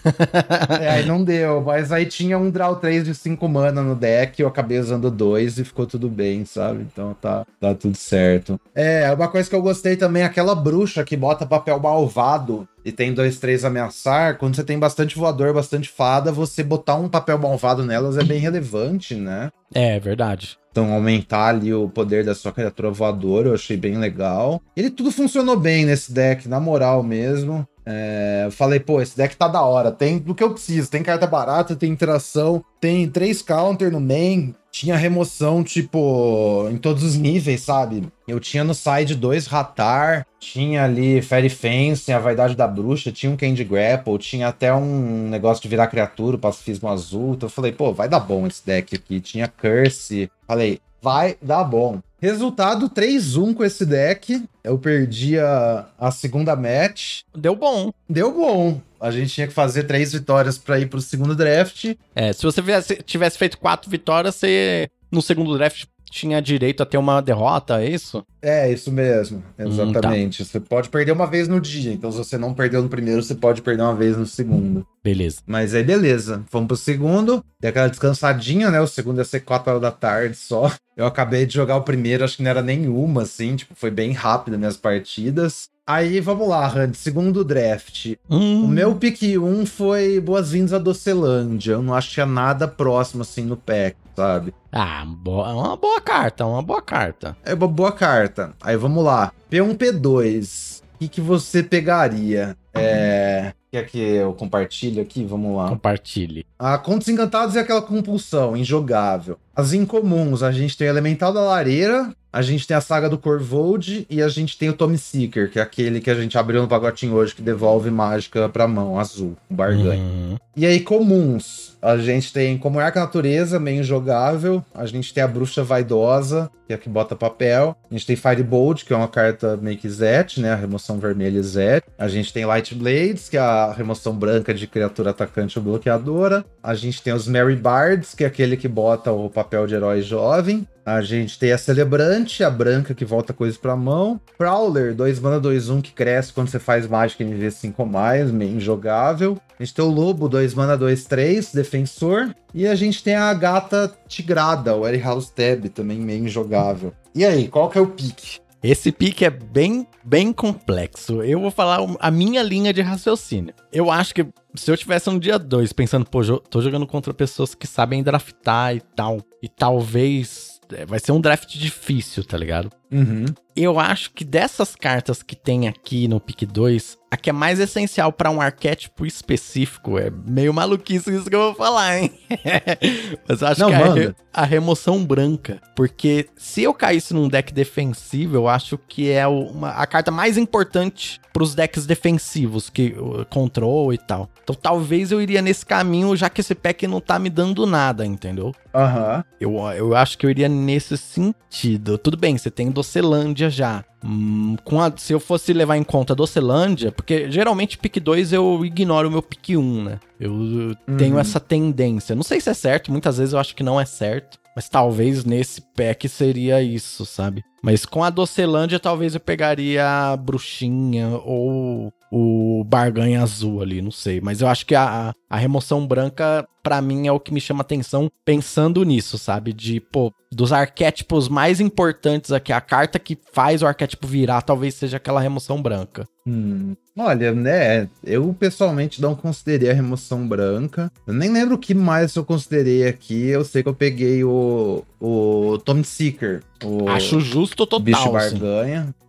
É, aí não deu, mas aí tinha um draw 3 de 5 mana no deck, eu acabei usando dois e ficou tudo bem, sabe? Então tá, tá tudo certo. É, uma coisa que eu gostei também, aquela bruxa que bota papel malvado e tem dois, três ameaçar, quando você tem bastante voador, bastante fada, você botar um papel malvado nelas é bem relevante, né? É, verdade. Então, aumentar ali o poder da sua criatura voadora, eu achei bem legal. Ele tudo funcionou bem nesse deck, na moral mesmo. É, falei, pô, esse deck tá da hora, tem do que eu preciso. Tem carta barata, tem interação, tem três counter no main, tinha remoção, tipo, em todos os níveis, sabe? Eu tinha no side dois Ratar, tinha ali Fairy Fence, a Vaidade da Bruxa, tinha um Candy Grapple, tinha até um negócio de virar criatura, o Pacifismo Azul. Então eu falei, pô, vai dar bom esse deck aqui. Tinha Curse. Falei, vai dar bom. Resultado 3-1 com esse deck. Eu perdi a, a segunda match. Deu bom. Deu bom. A gente tinha que fazer três vitórias pra ir pro segundo draft. É, se você tivesse, feito quatro vitórias, você no segundo draft tinha direito a ter uma derrota, é isso? É, isso mesmo. tá. Exatamente. Você pode perder uma vez no dia. Então, se você não perdeu no primeiro, você pode perder uma vez no segundo. Beleza. Mas aí, beleza. Vamos pro segundo. Dei aquela descansadinha, né? O segundo ia ser 4 horas da tarde só. Eu acabei de jogar o primeiro, acho que não era nenhuma, assim. Tipo, foi bem rápido minhas partidas. Aí, vamos lá, Randy. Segundo draft. Hum, O meu pick 1 foi Boas-vindas a Docelândia. Eu não achei nada próximo, assim, no pack, sabe? Ah, é uma boa carta, uma boa carta. É uma boa carta. Aí vamos lá. P1, P2. O que, que você pegaria? É. Quer que eu compartilhe aqui? Vamos lá. Compartilhe. A Contos Encantados é aquela compulsão, injogável. As incomuns, a gente tem o Elemental da Lareira, a gente tem a Saga do Corvold e a gente tem o Tommy Seeker, que é aquele que a gente abriu no pacotinho hoje que devolve mágica pra mão, azul, o barganha. Uhum. E aí, comuns. A gente tem como Arca Natureza, meio injogável. A gente tem a Bruxa Vaidosa, que é a que bota papel. A gente tem Firebolt, que é uma carta meio que Zet, né? A remoção vermelha Zet. A gente tem Light Blades, que é a remoção branca de criatura atacante ou bloqueadora. A gente tem os Mary Bards, que é aquele que bota o papel de herói jovem. A gente tem a Celebrante, a branca que volta coisas pra mão. Prowler, 2 mana 2 1 que cresce quando você faz mágica MV 5 ou mais, meio injogável. A gente tem o Lobo, 2 mana 2 3, defensor. E a gente tem a gata tigrada, o House Tab, também meio injogável. E aí, qual que é o pique? Esse pique é bem, bem complexo. Eu vou falar a minha linha de raciocínio. Eu acho que se eu tivesse um dia 2 pensando, pô, tô jogando contra pessoas que sabem draftar e tal, e talvez é, vai ser um draft difícil, tá ligado? Uhum. Eu acho que dessas cartas que tem aqui no pick 2, a que é mais essencial pra um arquétipo específico é meio maluquice isso que eu vou falar, hein? (laughs) Mas eu acho Não, que é a, re- a remoção branca. Porque se eu caísse num deck defensivo, eu acho que é uma, a carta mais importante pros decks defensivos, que control e tal. Então talvez eu iria nesse caminho, já que esse pack não tá me dando nada, entendeu? Aham. Eu, eu acho que eu iria nesse sentido. Tudo bem, você tem Docelândia já. Hum, a- se eu fosse levar em conta Docelândia, porque geralmente pick 2 eu ignoro o meu pick 1, né? Eu tenho essa tendência. Não sei se é certo, muitas vezes eu acho que não é certo. Mas talvez nesse pack seria isso, sabe? Mas com a Docelândia, talvez eu pegaria a Bruxinha ou o Barganha Azul ali, não sei. Mas eu acho que a, a remoção branca, pra mim, é o que me chama atenção pensando nisso, sabe? De, pô, dos arquétipos mais importantes aqui, a carta que faz o arquétipo virar talvez seja aquela remoção branca. Hum. Olha, né? Eu pessoalmente não considerei a remoção branca. Eu nem lembro o que mais eu considerei aqui. Eu sei que eu peguei o, o Tom Seeker. O Acho justo total, bicho assim.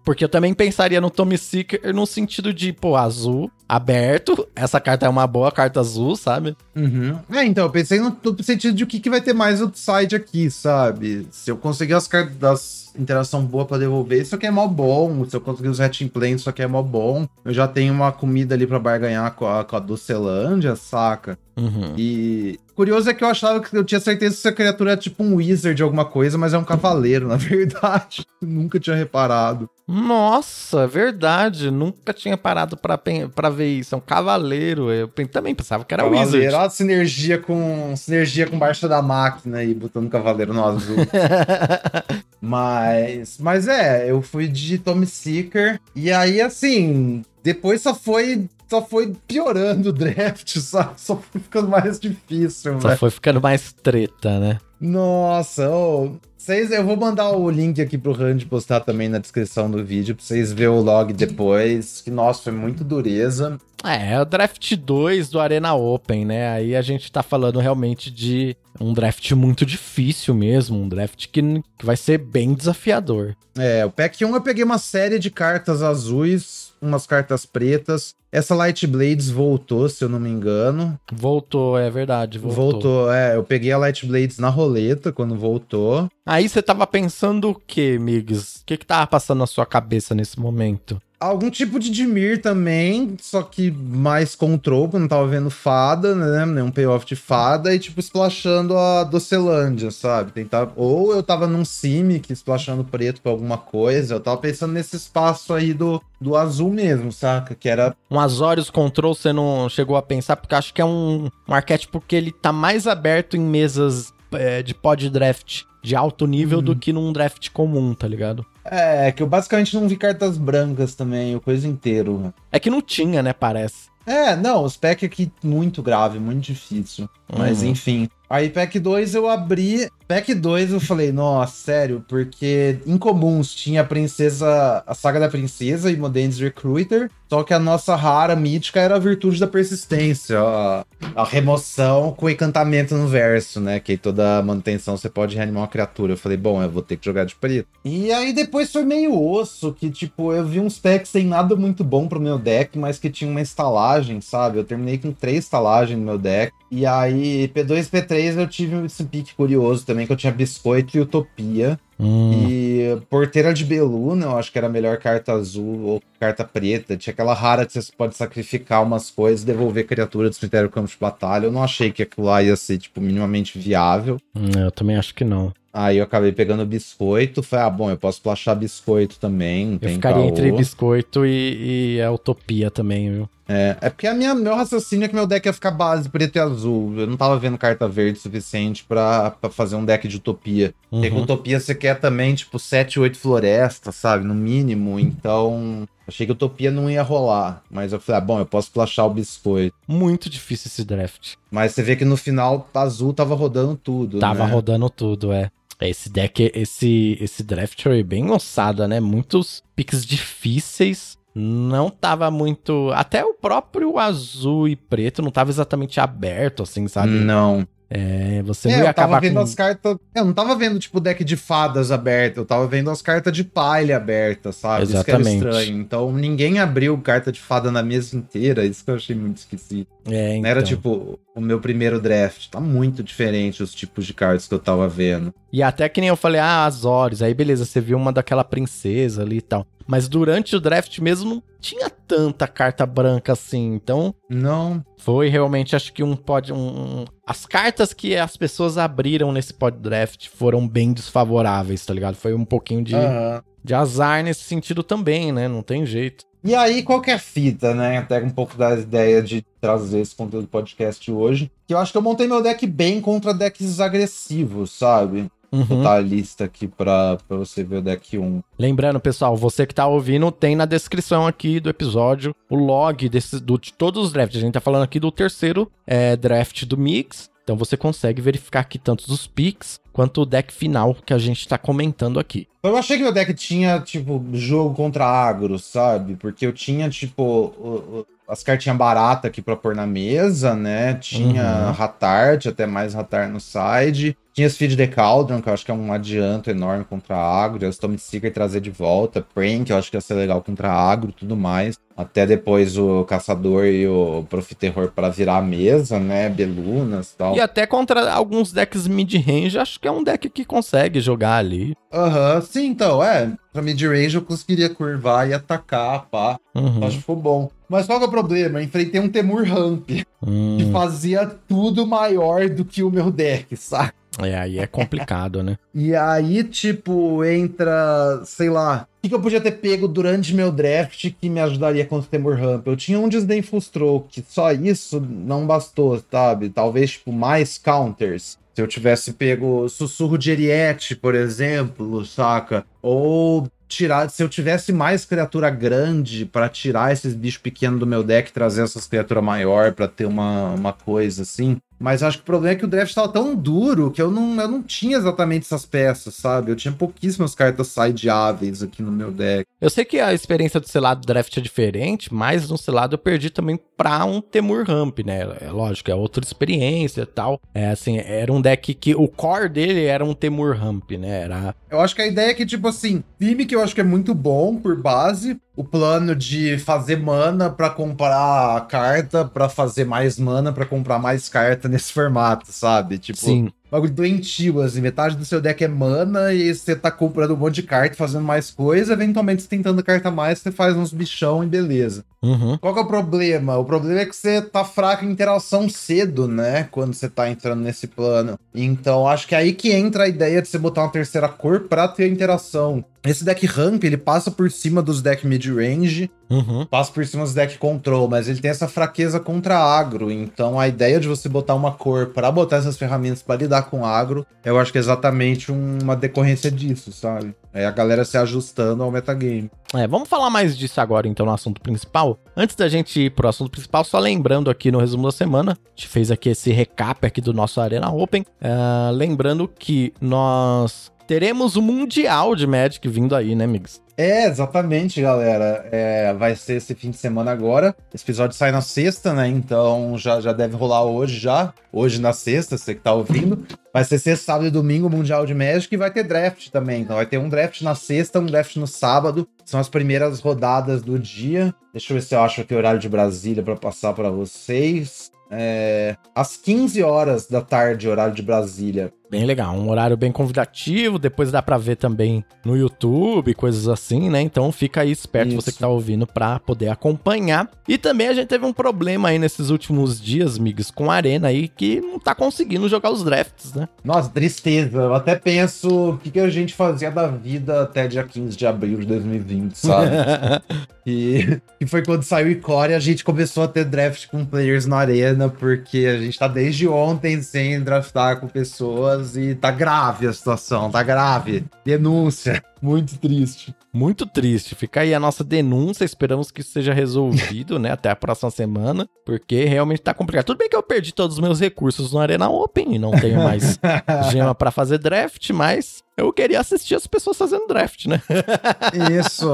Porque eu também pensaria no Tommy Seeker no sentido de, pô, azul, aberto. Essa carta é uma boa carta azul, sabe? Uhum. É, então, eu pensei no, no sentido de o que, que vai ter mais upside aqui, sabe? Se eu conseguir as cartas das interação boa pra devolver, isso aqui é mó bom. Se eu conseguir os Hatching Planes, isso aqui é mó bom. Eu já tenho uma comida ali pra barganhar com a, com a Docelândia, saca? Uhum. E curioso é que eu achava que eu tinha certeza que essa criatura é tipo um wizard alguma coisa, mas é um cavaleiro, (laughs) na verdade. Nunca tinha reparado. Nossa, verdade. Nunca tinha parado pra, pra ver isso. É um cavaleiro. Eu também pensava que era cavaleiro, Wizard. ó, sinergia com sinergia com baixa da máquina aí, botando cavaleiro no azul. (laughs) Mas, mas é, eu fui de Tommy Seeker e aí assim, depois só foi só foi piorando o draft, (laughs) só, só foi ficando mais difícil, Só velho. foi ficando mais treta, né? Nossa, ô, vocês, eu vou mandar o link aqui pro Rand postar também na descrição do vídeo pra vocês verem o log depois. Que nossa, foi muito dureza. É, é o draft 2 do Arena Open, né? Aí a gente tá falando realmente de um draft muito difícil mesmo. Um draft que, que vai ser bem desafiador. É, o pack 1 eu peguei uma série de cartas azuis, umas cartas pretas. Essa Light Blades voltou, se eu não me engano. Voltou, é verdade, voltou. Voltou, é. Eu peguei a Light Blades na roleta quando voltou. Aí você tava pensando o quê, Migs? O que que tava passando na sua cabeça nesse momento? Algum tipo de Dimir também, só que mais control, porque não tava vendo fada, né? Nenhum payoff de fada, e tipo, splashando a Docelândia, sabe? Tentar... Ou eu tava num Simic, splashando preto pra alguma coisa. Eu tava pensando nesse espaço aí do, do azul mesmo, saca? Que era. Um Azorius Control você não chegou a pensar, porque acho que é um, um arquétipo que ele tá mais aberto em mesas é, de pod draft de alto nível Uhum. do que num draft comum, tá ligado? É, que eu basicamente não vi cartas brancas também, o coisa inteiro. É que não tinha, né, parece. É, não, o spec aqui muito grave, muito difícil. Mas Uhum. enfim. Aí pack 2 eu abri. Pack 2 eu falei, nossa, sério, porque incomuns tinha a princesa. A saga da princesa e Modens Recruiter. Só que a nossa rara mítica era a virtude da persistência. A, a remoção com encantamento no verso, né? Que toda manutenção você pode reanimar uma criatura. Eu falei, bom, eu vou ter que jogar de preto. E aí depois foi meio osso, que tipo, eu vi uns packs sem nada muito bom pro meu deck, mas que tinha uma estalagem, sabe? Eu terminei com três estalagens no meu deck. E aí, P2 e P3 eu tive esse pique curioso também, que eu tinha Biscoito e Utopia. Hum. E Porteira de Beluna, eu acho que era a melhor carta azul ou carta preta. Tinha aquela rara que você pode sacrificar umas coisas e devolver criatura do cemitério campo de batalha. Eu não achei que aquilo lá ia ser, tipo, minimamente viável. Hum, eu também acho que não. Aí eu acabei pegando biscoito. Falei, ah, bom, eu posso plachar biscoito também. eu ficaria caô. entre biscoito e, e a utopia também, viu? É, é porque a minha, meu raciocínio é que meu deck ia ficar base preto e azul. Eu não tava vendo carta verde suficiente para fazer um deck de utopia. Uhum. Porque com utopia você quer também, tipo, 7, 8 florestas, sabe? No mínimo. Então. Achei que utopia não ia rolar. Mas eu falei, ah, bom, eu posso flashar o biscoito. Muito difícil esse draft. Mas você vê que no final azul tava rodando tudo. Tava né? rodando tudo, é. Esse deck, esse, esse draft foi bem ossada, né? Muitos picks difíceis não tava muito. Até o próprio azul e preto não tava exatamente aberto, assim, sabe? Não. É, você é, não ia eu tava vendo com... as cartas. Eu não tava vendo, tipo, deck de fadas aberto, eu tava vendo as cartas de palha abertas, sabe? Exatamente. Isso que era estranho. Então ninguém abriu carta de fada na mesa inteira, isso que eu achei muito esquisito. É, então. Era tipo o meu primeiro draft. Tá muito diferente os tipos de cartas que eu tava vendo. E até que nem eu falei, ah, Azores. Aí beleza, você viu uma daquela princesa ali e tal. Mas durante o draft mesmo não tinha tanta carta branca assim. Então. Não. Foi realmente, acho que um pod. Um, as cartas que as pessoas abriram nesse pod draft foram bem desfavoráveis, tá ligado? Foi um pouquinho de, uhum. De azar nesse sentido também, né? Não tem jeito. E aí, qual que é a fita, né? Até um pouco da ideia de trazer esse conteúdo do podcast hoje. Que eu acho que eu montei meu deck bem contra decks agressivos, sabe? Uhum. Vou botar a lista aqui pra, pra você ver o deck 1. Lembrando, pessoal, você que tá ouvindo, tem na descrição aqui do episódio o log desse, do, de todos os drafts. A gente tá falando aqui do terceiro é, draft do Mix. Então você consegue verificar aqui tanto os picks quanto o deck final que a gente tá comentando aqui. Eu achei que meu deck tinha, tipo, jogo contra agro, sabe? Porque eu tinha, tipo, as cartinhas baratas aqui pra pôr na mesa, né? Tinha uhum. Hatart, até mais Hatart no side. Tinha Speed the Cauldron, que eu acho que é um adianto enorme contra agro. Storm Seeker trazer de volta. Prank, eu acho que ia ser legal contra agro e tudo mais. Até depois o Caçador e o Profiterror para virar a mesa, né? Belunas e tal. E até contra alguns decks mid-range, acho que é um deck que consegue jogar ali. Aham, uhum, sim, então, é. Pra mid-range eu conseguiria curvar e atacar, pá. Uhum. Acho que foi bom. Mas qual é o problema? Eu enfrentei um Temur Ramp, hum. que fazia tudo maior do que o meu deck, sabe? É, aí é complicado, né? (laughs) E aí, tipo, entra, sei lá, o que, que eu podia ter pego durante meu draft que me ajudaria contra o Temur Ramp? Eu tinha um Disdainful Stroke, só isso não bastou, sabe? Talvez, tipo, mais counters. Se eu tivesse pego Sussurro de Eriette, por exemplo, saca? Ou tirar, se eu tivesse mais criatura grande para tirar esses bichos pequenos do meu deck, trazer essas criaturas maior para ter uma, uma coisa assim, mas acho que o problema é que o draft estava tão duro que eu não, eu não tinha exatamente essas peças, sabe? Eu tinha pouquíssimas cartas sideáveis aqui no meu deck. Eu sei que a experiência do selado draft é diferente, mas no selado eu perdi também pra um Temur Ramp, né? É lógico, é outra experiência e tal. É assim, era um deck que o core dele era um Temur Ramp, né? Era... Eu acho que a ideia é que, tipo assim, time que eu acho que é muito bom por base, o plano de fazer mana para comprar carta, para fazer mais mana, para comprar mais carta nesse formato, sabe? Tipo, Sim bagulho doentio, assim, metade do seu deck é mana e você tá comprando um monte de carta, fazendo mais coisa, eventualmente você tentando carta mais, você faz uns bichão e beleza. Uhum. Qual que é o problema? O problema é que você tá fraco em interação cedo, né? Quando você tá entrando nesse plano. Então, acho que é aí que entra a ideia de você botar uma terceira cor pra ter interação. Esse deck ramp, ele passa por cima dos deck mid-range, Uhum. passa por cima dos deck control, mas ele tem essa fraqueza contra agro. Então a ideia de você botar uma cor pra botar essas ferramentas pra lidar com agro, eu acho que é exatamente uma decorrência disso, sabe? É a galera se ajustando ao metagame. É, vamos falar mais disso agora, então, no assunto principal. Antes da gente ir pro assunto principal, só lembrando aqui no resumo da semana, a gente fez aqui esse recap aqui do nosso Arena Open. Ah, lembrando que nós teremos o Mundial de Magic vindo aí, né, Migs? É, exatamente, galera. É, vai ser esse fim de semana agora. Esse episódio sai na sexta, né? Então já, já deve rolar hoje já. Hoje na sexta, você que tá ouvindo. Vai ser sexta, sábado e domingo Mundial de Magic e vai ter draft também. Então vai ter um draft na sexta, um draft no sábado. São as primeiras rodadas do dia. Deixa eu ver se eu acho aqui o horário de Brasília para passar para vocês. É, às 15 horas da tarde, horário de Brasília. Bem legal, um horário bem convidativo, depois dá pra ver também no YouTube, coisas assim, né? Então fica aí esperto Isso. você que tá ouvindo pra poder acompanhar. E também a gente teve um problema aí nesses últimos dias, Migs, com a Arena aí, que não tá conseguindo jogar os drafts, né? Nossa, tristeza. Eu até penso o que, que a gente fazia da vida até dia 15 de abril de 2020, sabe? (laughs) E, e foi quando saiu o Icore, a gente começou a ter draft com players na arena, porque a gente tá desde ontem sem draftar com pessoas e tá grave a situação, tá grave. Denúncia. Muito triste. Muito triste. Fica aí a nossa denúncia. Esperamos que isso seja resolvido, né? Até a próxima semana. Porque realmente tá complicado. Tudo bem que eu perdi todos os meus recursos no Arena Open e não tenho mais (laughs) gema pra fazer draft, mas eu queria assistir as pessoas fazendo draft, né? (laughs) Isso.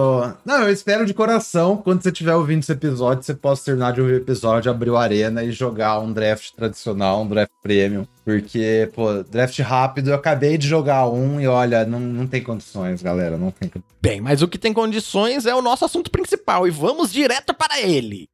Não, eu espero de coração, quando você estiver ouvindo esse episódio, você possa terminar de ouvir o episódio, abrir o Arena e jogar um draft tradicional, um draft premium. Porque, pô, draft rápido, eu acabei de jogar um e olha, não, não tem condições, galera. Não tem condições. Bem, mas o que tem condições é o nosso assunto principal e vamos direto para ele.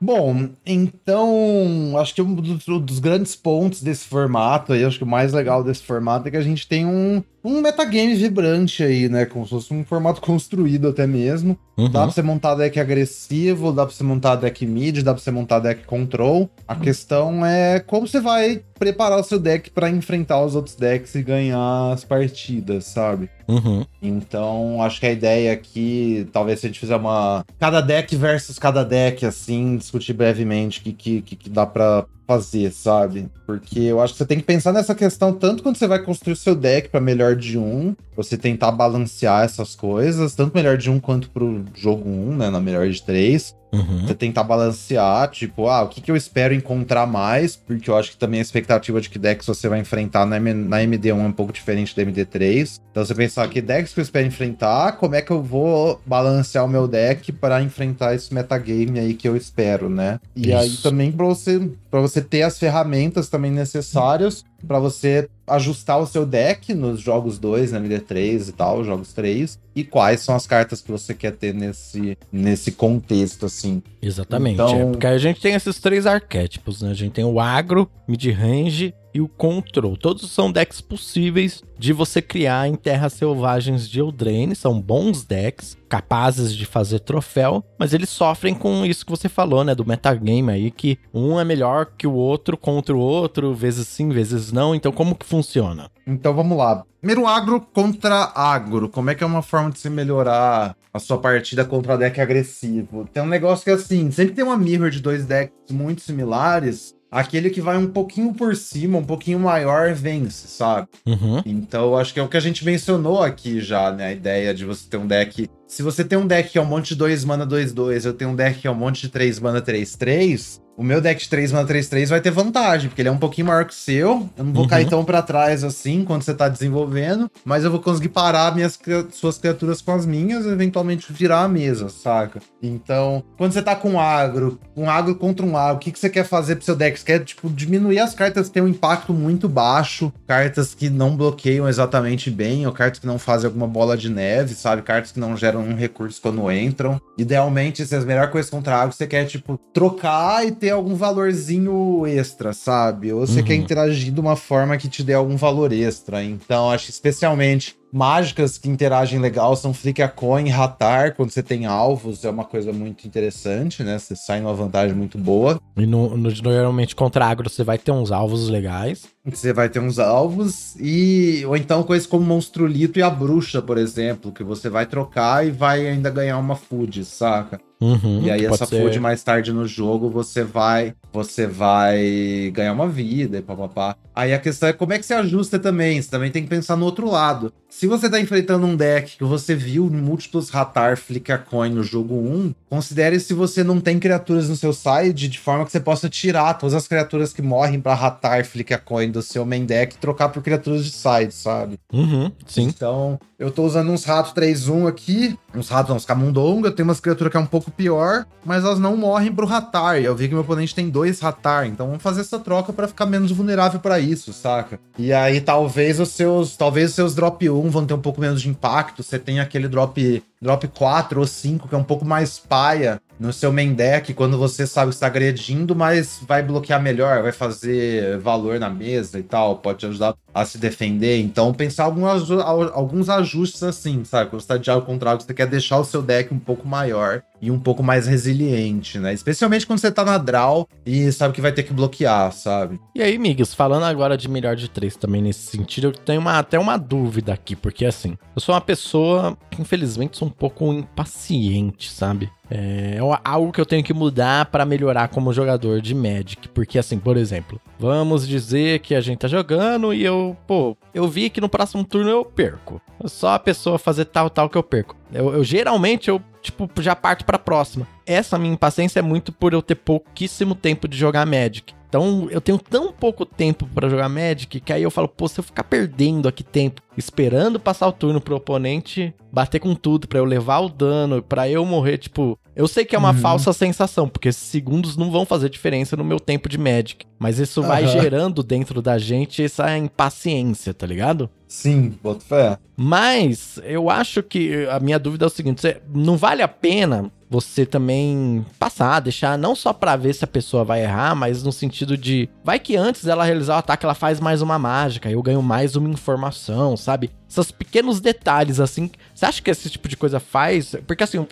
Bom, então, acho que um dos, grandes pontos desse formato aí, acho que o mais legal desse formato é que a gente tem um, um metagame vibrante aí, né? Como se fosse um formato (laughs) construído até mesmo. Uhum. Dá pra você montar deck agressivo, dá pra você montar deck mid, dá pra você montar deck control. A questão é como você vai preparar o seu deck pra enfrentar os outros decks e ganhar as partidas, sabe? Uhum. Então, acho que a ideia aqui, talvez se a gente fizer uma. Cada deck versus cada deck, assim, discutir brevemente o que, que, que, que dá pra fazer, sabe? Porque eu acho que você tem que pensar nessa questão tanto quando você vai construir o seu deck pra melhor de um, você tentar balancear essas coisas, tanto melhor de um quanto pro jogo 1, né? Na melhor de três. Uhum. Você tentar balancear, tipo, ah, o que, que eu espero encontrar mais, porque eu acho que também a expectativa de que decks você vai enfrentar na, na MD1 é um pouco diferente da MD3. Então você pensar que decks que eu espero enfrentar, como é que eu vou balancear o meu deck para enfrentar esse metagame aí que eu espero, né? E aí Isso. também para você, pra você ter as ferramentas também necessárias para você ajustar o seu deck nos jogos 2, na MD3 e tal, jogos 3, e quais são as cartas que você quer ter nesse, nesse contexto, assim. Exatamente. Então- É, porque a gente tem esses três arquétipos, né? A gente tem o agro, mid-range e o control. Todos são decks possíveis de você criar em terras selvagens de Eldraine. São bons decks, capazes de fazer troféu, mas eles sofrem com isso que você falou, né? Do metagame aí, que um é melhor que o outro contra o outro, vezes sim, vezes não. Então, como que funciona? Então vamos lá. Primeiro agro contra agro. Como é que é uma forma de se melhorar a sua partida contra deck agressivo? Tem um negócio que é assim, sempre tem uma mirror de dois decks muito similares. Aquele que vai um pouquinho por cima, um pouquinho maior, vence, sabe? Uhum. Então, acho que é o que a gente mencionou aqui já, né? A ideia de você ter um deck. Se você tem um deck que é um monte de 2 mana 2-2, eu tenho um deck que é um monte de 3 mana 3-3. O meu deck de 3 mana 3-3 vai ter vantagem, porque ele é um pouquinho maior que o seu. Eu não vou Uhum. cair tão pra trás assim quando você tá desenvolvendo, mas eu vou conseguir parar minhas, suas criaturas com as minhas e eventualmente virar a mesa, saca? Então, quando você tá com agro, um agro contra um agro, o que, que você quer fazer pro seu deck? Você quer, tipo, diminuir as cartas que têm um impacto muito baixo, cartas que não bloqueiam exatamente bem, ou cartas que não fazem alguma bola de neve, sabe? Cartas que não geram um recurso quando entram. Idealmente, se as melhores coisas contra agro, você quer, tipo, trocar e ter algum valorzinho extra, sabe? Ou você Uhum. quer interagir de uma forma que te dê algum valor extra. Então, acho especialmente mágicas que interagem legal são Flick a Coin, Ratar, quando você tem alvos, é uma coisa muito interessante, né? Você sai numa vantagem muito boa. E no, no- normalmente contra agro você vai ter uns alvos legais. Você vai ter uns alvos e. Ou então coisas como Monstrulito e a Bruxa, por exemplo, que você vai trocar e vai ainda ganhar uma food, saca? Uhum, e aí essa ser. food mais tarde no jogo você vai você vai ganhar uma vida e papapá. Aí a questão é como é que você ajusta também. Você também tem que pensar no outro lado. Se você tá enfrentando um deck que você viu múltiplos Ratar Flicker Coin no jogo 1, considere se você não tem criaturas no seu side de forma que você possa tirar todas as criaturas que morrem pra Ratar Flicker Coin do seu main deck trocar por criaturas de side, sabe? Uhum, sim. Então, eu tô usando uns ratos 3-1 aqui, uns ratos, não, uns camundonga, eu tenho umas criaturas que é um pouco pior, mas elas não morrem pro ratar. Eu vi que meu oponente tem dois ratar, então vamos fazer essa troca pra ficar menos vulnerável pra isso, saca? E aí talvez os seus, talvez os seus drop 1 vão ter um pouco menos de impacto, você tem aquele drop drop 4 ou 5 que é um pouco mais paia no seu main deck quando você sabe que está agredindo, mas vai bloquear melhor, vai fazer valor na mesa e tal, pode te ajudar a se defender. Então, pensar alguns, alguns ajustes assim, sabe? Quando você tá de algo contrário, você quer deixar o seu deck um pouco maior e um pouco mais resiliente, né? Especialmente quando você tá na draw e sabe que vai ter que bloquear, sabe? E aí, Migs, falando agora de melhor de três também nesse sentido, eu tenho uma, até uma dúvida aqui, porque assim, eu sou uma pessoa que infelizmente sou um pouco impaciente, sabe? É algo que eu tenho que mudar para melhorar como jogador de Magic. Porque, assim, por exemplo, vamos dizer que a gente tá jogando e eu, pô, eu vi que no próximo turno eu perco. Só a pessoa fazer tal, tal que eu perco. Eu, eu geralmente, eu, tipo, já parto pra próxima. Essa minha impaciência é muito por eu ter pouquíssimo tempo de jogar Magic. Então, eu tenho tão pouco tempo para jogar Magic que aí eu falo, pô, se eu ficar perdendo aqui tempo, esperando passar o turno pro oponente bater com tudo, para eu levar o dano, para eu morrer, tipo, eu sei que é uma uhum. falsa sensação, porque esses segundos não vão fazer diferença no meu tempo de Magic, mas isso uhum. vai gerando dentro da gente essa impaciência, tá ligado? Sim, boto fé. Mas eu acho que a minha dúvida é o seguinte: não vale a pena você também passar, deixar não só para ver se a pessoa vai errar, mas no sentido de vai que antes dela realizar o ataque ela faz mais uma mágica, eu ganho mais uma informação, sabe? Esses pequenos detalhes assim. Você acha que esse tipo de coisa faz? Porque assim,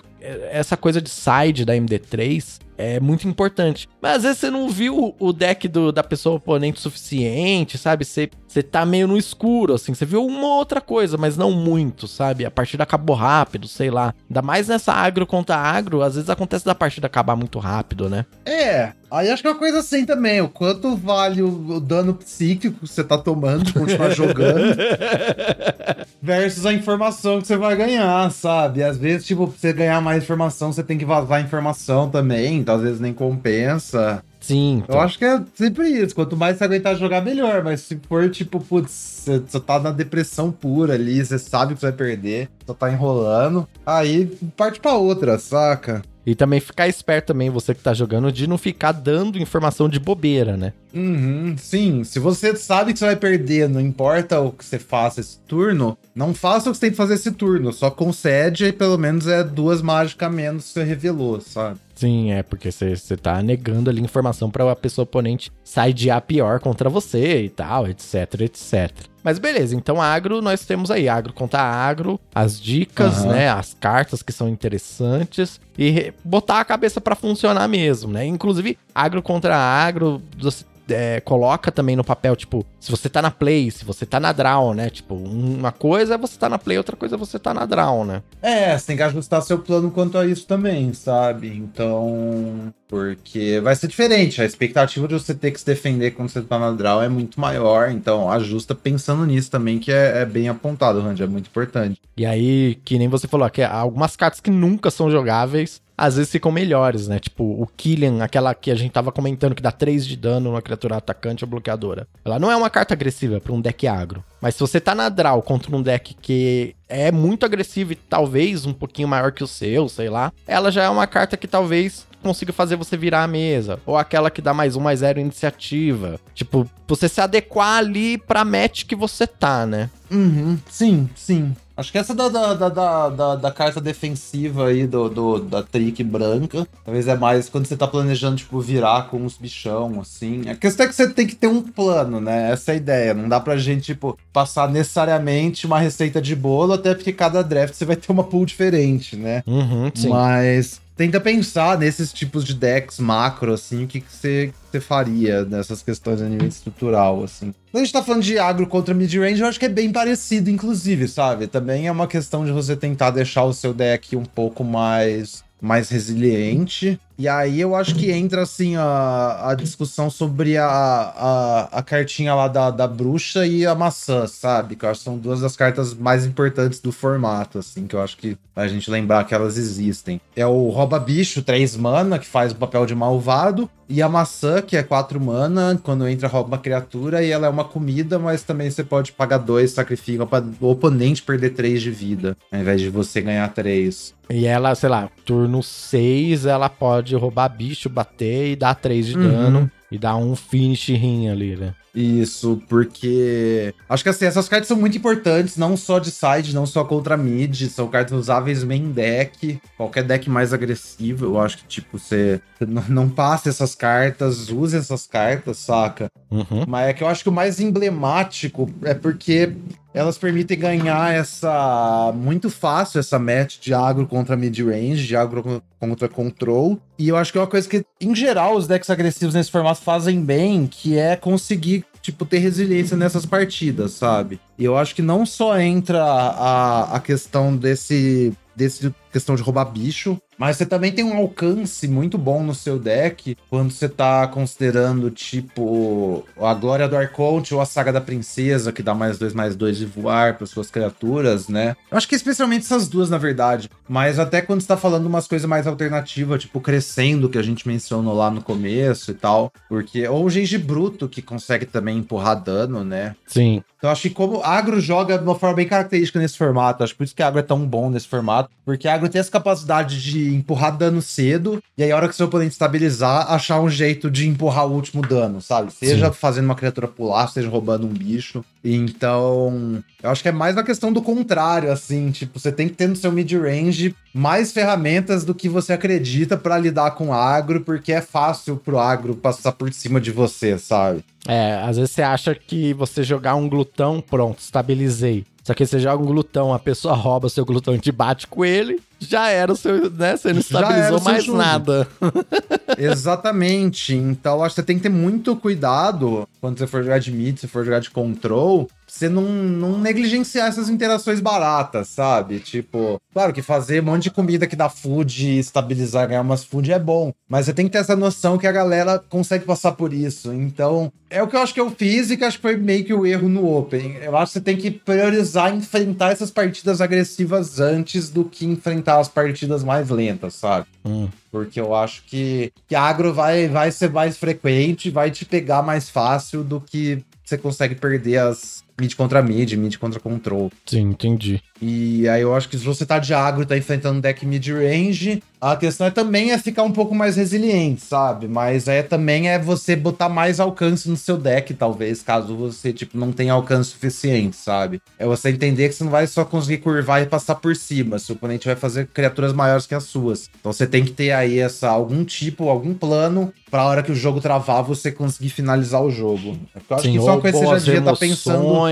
essa coisa de side da MD3 é muito importante. Mas às vezes você não viu o deck do, da pessoa oponente suficiente, sabe? Você, você tá meio no escuro, assim. Você viu uma outra coisa, mas não muito, sabe? A partida acabou rápido, sei lá. Ainda mais nessa agro contra agro, às vezes acontece da partida acabar muito rápido, né? É, aí acho que é uma coisa assim também. O quanto vale o, o dano psíquico que você tá tomando continuar (laughs) jogando versus a informação que você vai ganhar, sabe? Às vezes, tipo, pra você ganhar mais informação, você tem que vazar informação também, então às vezes nem compensa. Sim. Então. Eu acho que é sempre isso. Quanto mais você aguentar jogar, melhor. Mas se for, tipo, putz, você, você tá na depressão pura ali, você sabe que você vai perder, só tá enrolando, aí parte pra outra, saca? E também ficar esperto também, você que tá jogando, de não ficar dando informação de bobeira, né? Uhum, sim. Se você sabe que você vai perder, não importa o que você faça esse turno, não faça o que você tem que fazer esse turno. Só concede e pelo menos é duas mágicas menos que você revelou, sabe? Sim, é porque você tá negando ali informação para a pessoa oponente sidear pior contra você e tal, etc, etc. Mas beleza, então agro nós temos aí, agro contra agro, as dicas, uhum. né, as cartas que são interessantes e botar a cabeça para funcionar mesmo, né? Inclusive, agro contra agro, você é, coloca também no papel, tipo, se você tá na play, se você tá na draw, né? Tipo, uma coisa é você tá na play, outra coisa é você tá na draw, né? É, você tem que ajustar seu plano quanto a isso também, sabe? Então. Porque vai ser diferente. A expectativa de você ter que se defender quando você tá na draw é muito maior. Então, ajusta pensando nisso também, que é, é bem apontado, Randy. É muito importante. E aí, que nem você falou, que algumas cartas que nunca são jogáveis às vezes ficam melhores, né? Tipo, o Killian, aquela que a gente tava comentando que dá 3 de dano numa criatura atacante ou bloqueadora. Ela não é uma carta agressiva para um deck agro. Mas se você tá na draw contra um deck que é muito agressivo e talvez um pouquinho maior que o seu, sei lá, ela já é uma carta que talvez consiga fazer você virar a mesa. Ou aquela que dá mais um, mais zero iniciativa. Tipo, você se adequar ali pra match que você tá, né? Uhum, sim, sim. Acho que essa da, da, da, da, da carta defensiva aí, do, do, da trick branca, talvez é mais quando você tá planejando, tipo, virar com uns bichão, assim. A questão é que você tem que ter um plano, né? Essa é a ideia. Não dá pra gente, tipo, passar necessariamente uma receita de bolo, até porque cada draft você vai ter uma pool diferente, né? Uhum, sim. Mas tenta pensar nesses tipos de decks macro, assim, o que, você faria nessas questões a nível estrutural, assim. Quando a gente tá falando de agro contra mid-range, eu acho que é bem parecido, inclusive, sabe? Também é uma questão de você tentar deixar o seu deck um pouco mais mais resiliente. E aí eu acho que entra, assim, a, a discussão sobre a, a, a cartinha lá da, da bruxa e a maçã, sabe? Que eu acho que são duas das cartas mais importantes do formato, assim, que eu acho que a gente lembrar que elas existem. É o rouba bicho, 3 mana, que faz o papel de malvado, e a maçã, que é 4 mana, quando entra rouba uma criatura, e ela é uma comida, mas também você pode pagar 2, sacrifica para o oponente perder 3 de vida, ao invés de você ganhar 3. E ela, sei lá, turno 6, ela pode roubar bicho, bater e dar 3 de uhum. dano. E dar um finish rim ali, né? Isso, porque acho que assim, essas cartas são muito importantes, não só de side, não só contra mid, são cartas usáveis main deck, qualquer deck mais agressivo, eu acho que, tipo, você (laughs) não passe essas cartas, use essas cartas, saca? Uhum. Mas é que eu acho que o mais emblemático é porque elas permitem ganhar essa muito fácil essa match de agro contra mid range, de agro contra control. E eu acho que é uma coisa que em geral os decks agressivos nesse formato fazem bem, que é conseguir tipo, ter resiliência nessas partidas, sabe? E eu acho que não só entra a, a questão desse, desse questão de roubar bicho, mas você também tem um alcance muito bom no seu deck quando você tá considerando, tipo, a Glória do Arconte ou a Saga da Princesa, que dá mais dois, mais dois de voar para suas criaturas, né? Eu acho que especialmente essas duas, na verdade. Mas até quando você tá falando umas coisas mais alternativas, tipo, crescendo, que a gente mencionou lá no começo e tal. Porque. Ou o Genji Bruto, que consegue também empurrar dano, né? Sim. Então acho que como agro joga de uma forma bem característica nesse formato, acho por isso que agro é tão bom nesse formato, porque agro tem essa capacidade de empurrar dano cedo, e aí a hora que seu oponente estabilizar, achar um jeito de empurrar o último dano, sabe? Seja Sim. fazendo uma criatura pular, seja roubando um bicho. Então, eu acho que é mais uma questão do contrário, assim, tipo, você tem que ter no seu mid-range mais ferramentas do que você acredita para lidar com agro, porque é fácil pro agro passar por cima de você, sabe? É, às vezes você acha que você jogar um glutão, pronto, estabilizei. Só que você joga um glutão, a pessoa (laughs) rouba seu glutão e te bate com ele, já era o seu, né? Você não estabilizou mais nada. (laughs) Exatamente. Então, acho que você tem que ter muito cuidado quando você for jogar de mid, se for jogar de control, você não, não negligenciar essas interações baratas, sabe? Tipo, claro que fazer um monte de comida que dá food e estabilizar, ganhar umas food é bom, mas você tem que ter essa noção que a galera consegue passar por isso. Então, é o que eu acho que eu fiz e que acho que foi meio que o erro no Open. Eu acho que você tem que priorizar enfrentar essas partidas agressivas antes do que enfrentar as partidas mais lentas, sabe? Hum. Porque eu acho que, que agro vai, vai ser mais frequente, vai te pegar mais fácil do que você consegue perder as, mid contra mid, mid contra control. Sim, entendi. E aí eu acho que se você tá de agro e tá enfrentando um deck mid-range, a questão é também é ficar um pouco mais resiliente, sabe? Mas é também é você botar mais alcance no seu deck, talvez, caso você, tipo, não tenha alcance suficiente, sabe? É você entender que você não vai só conseguir curvar e passar por cima, seu oponente vai fazer criaturas maiores que as suas. Então você tem que ter aí essa, algum tipo, algum plano pra hora que o jogo travar, você conseguir finalizar o jogo. Eu acho Sim, que isso é uma coisa que você já devia estar tá pensando.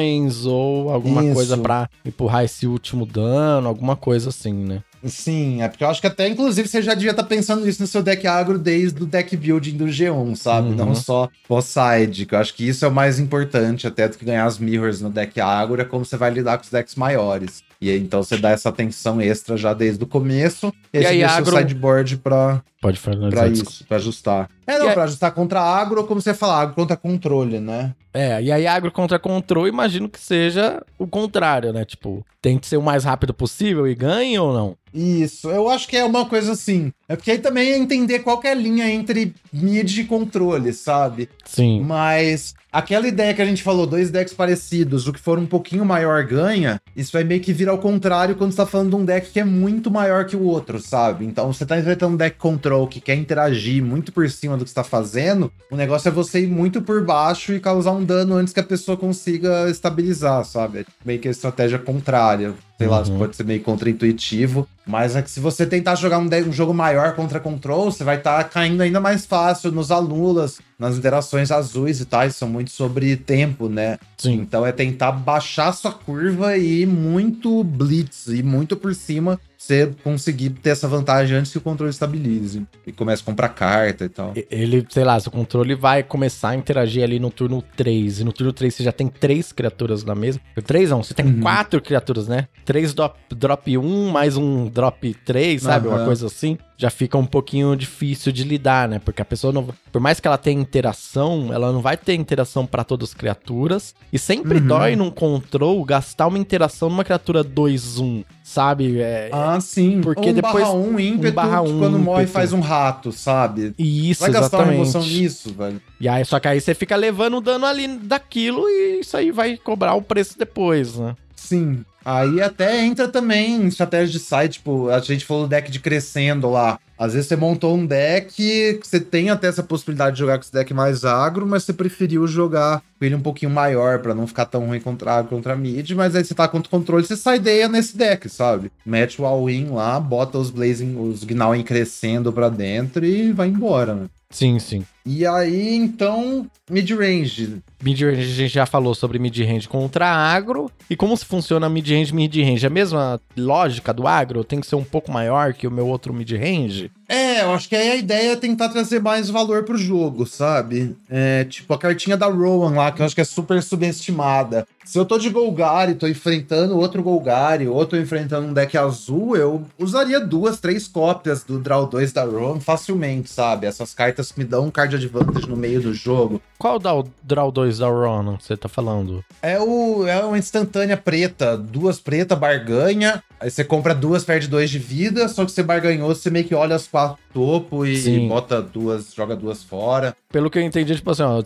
Ou alguma isso. coisa pra empurrar esse último dano, alguma coisa assim, né? Sim, é porque eu acho que até, inclusive, você já devia estar tá pensando nisso no seu deck agro desde o deck building do G1, sabe? Uhum. Não só pós-side, que eu acho que isso é o mais importante, até do que ganhar as mirrors no deck agro, é como você vai lidar com os decks maiores. E aí, então você dá essa atenção extra já desde o começo, e, e aí deixa agro... o sideboard pra, Pode pra isso, pra ajustar. É, não, e pra ajustar contra agro, ou como você fala, agro contra controle, né? É, e aí agro contra controle, imagino que seja o contrário, né? Tipo, tente ser o mais rápido possível e ganhe ou não? Isso, eu acho que é uma coisa assim. É porque aí também é entender qual é a linha entre mid e controle, sabe? Sim. Mas aquela ideia que a gente falou, dois decks parecidos, o que for um pouquinho maior ganha, isso vai meio que vir ao contrário quando você tá falando de um deck que é muito maior que o outro, sabe? Então você tá enfrentando um deck control que quer interagir muito por cima do que você tá fazendo, o negócio é você ir muito por baixo e causar um dano antes que a pessoa consiga estabilizar, sabe? É meio que a estratégia contrária. Sei uhum. lá, pode ser meio contra-intuitivo. Mas é que se você tentar jogar um, um jogo maior contra control, você vai estar tá caindo ainda mais fácil nos alulas, nas interações azuis e tal. São muito sobre tempo, né? Sim. Então é tentar baixar sua curva e ir muito blitz, e muito por cima você conseguir ter essa vantagem antes que o controle estabilize. E comece a comprar carta e tal. Ele, sei lá, seu controle vai começar a interagir ali no turno 3. E no turno 3 você já tem três criaturas na mesa. Três não, você tem Uhum. quatro criaturas, né? Três drop, drop 1, mais um drop 3, sabe? Uma Aham. coisa assim. Já fica um pouquinho difícil de lidar, né? Porque a pessoa não. Por mais que ela tenha interação, ela não vai ter interação pra todas as criaturas. E sempre Uhum. dói num control gastar uma interação numa criatura 2-1, sabe? É, Ah, sim. Porque um depois- barra um ímpeto, barra que um quando morre ímpeto. faz um rato, sabe? e isso, Vai gastar uma exatamente. emoção nisso, velho. E aí, só que aí você fica levando o dano ali daquilo e isso aí vai cobrar o preço depois, né? Sim. Aí até entra também estratégia de site, tipo, a gente falou do deck de crescendo lá. Às vezes você montou um deck, que você tem até essa possibilidade de jogar com esse deck mais agro, mas você preferiu jogar com ele um pouquinho maior pra não ficar tão ruim contra agro contra mid, mas aí você tá contra o controle, você sai ideia nesse deck, sabe? Mete o all-in lá, bota os Blazing, os Gnawin crescendo pra dentro e vai embora, né? Sim, sim. E aí, então, mid-range. Mid-range, a gente já falou sobre mid-range contra agro. E como se funciona mid-range mid-range? A mesma lógica do agro? Tem que ser um pouco maior que o meu outro mid-range? like É, eu acho que aí a ideia é tentar trazer mais valor pro jogo, sabe? É, tipo, a cartinha da Rowan lá, que eu acho que é super subestimada. Se eu tô de Golgari, tô enfrentando outro Golgari, ou tô enfrentando um deck azul, eu usaria duas, três cópias do Draw 2 da Rowan facilmente, sabe? Essas cartas que me dão um card advantage no meio do jogo. Qual da o Draw 2 da Ronan você tá falando? É, o, é uma instantânea preta, duas preta, barganha. Aí você compra duas, perde dois de vida, só que você barganhou, você meio que olha as quatro topo e Sim. bota duas, joga duas fora. Pelo que eu entendi, tipo assim, ó,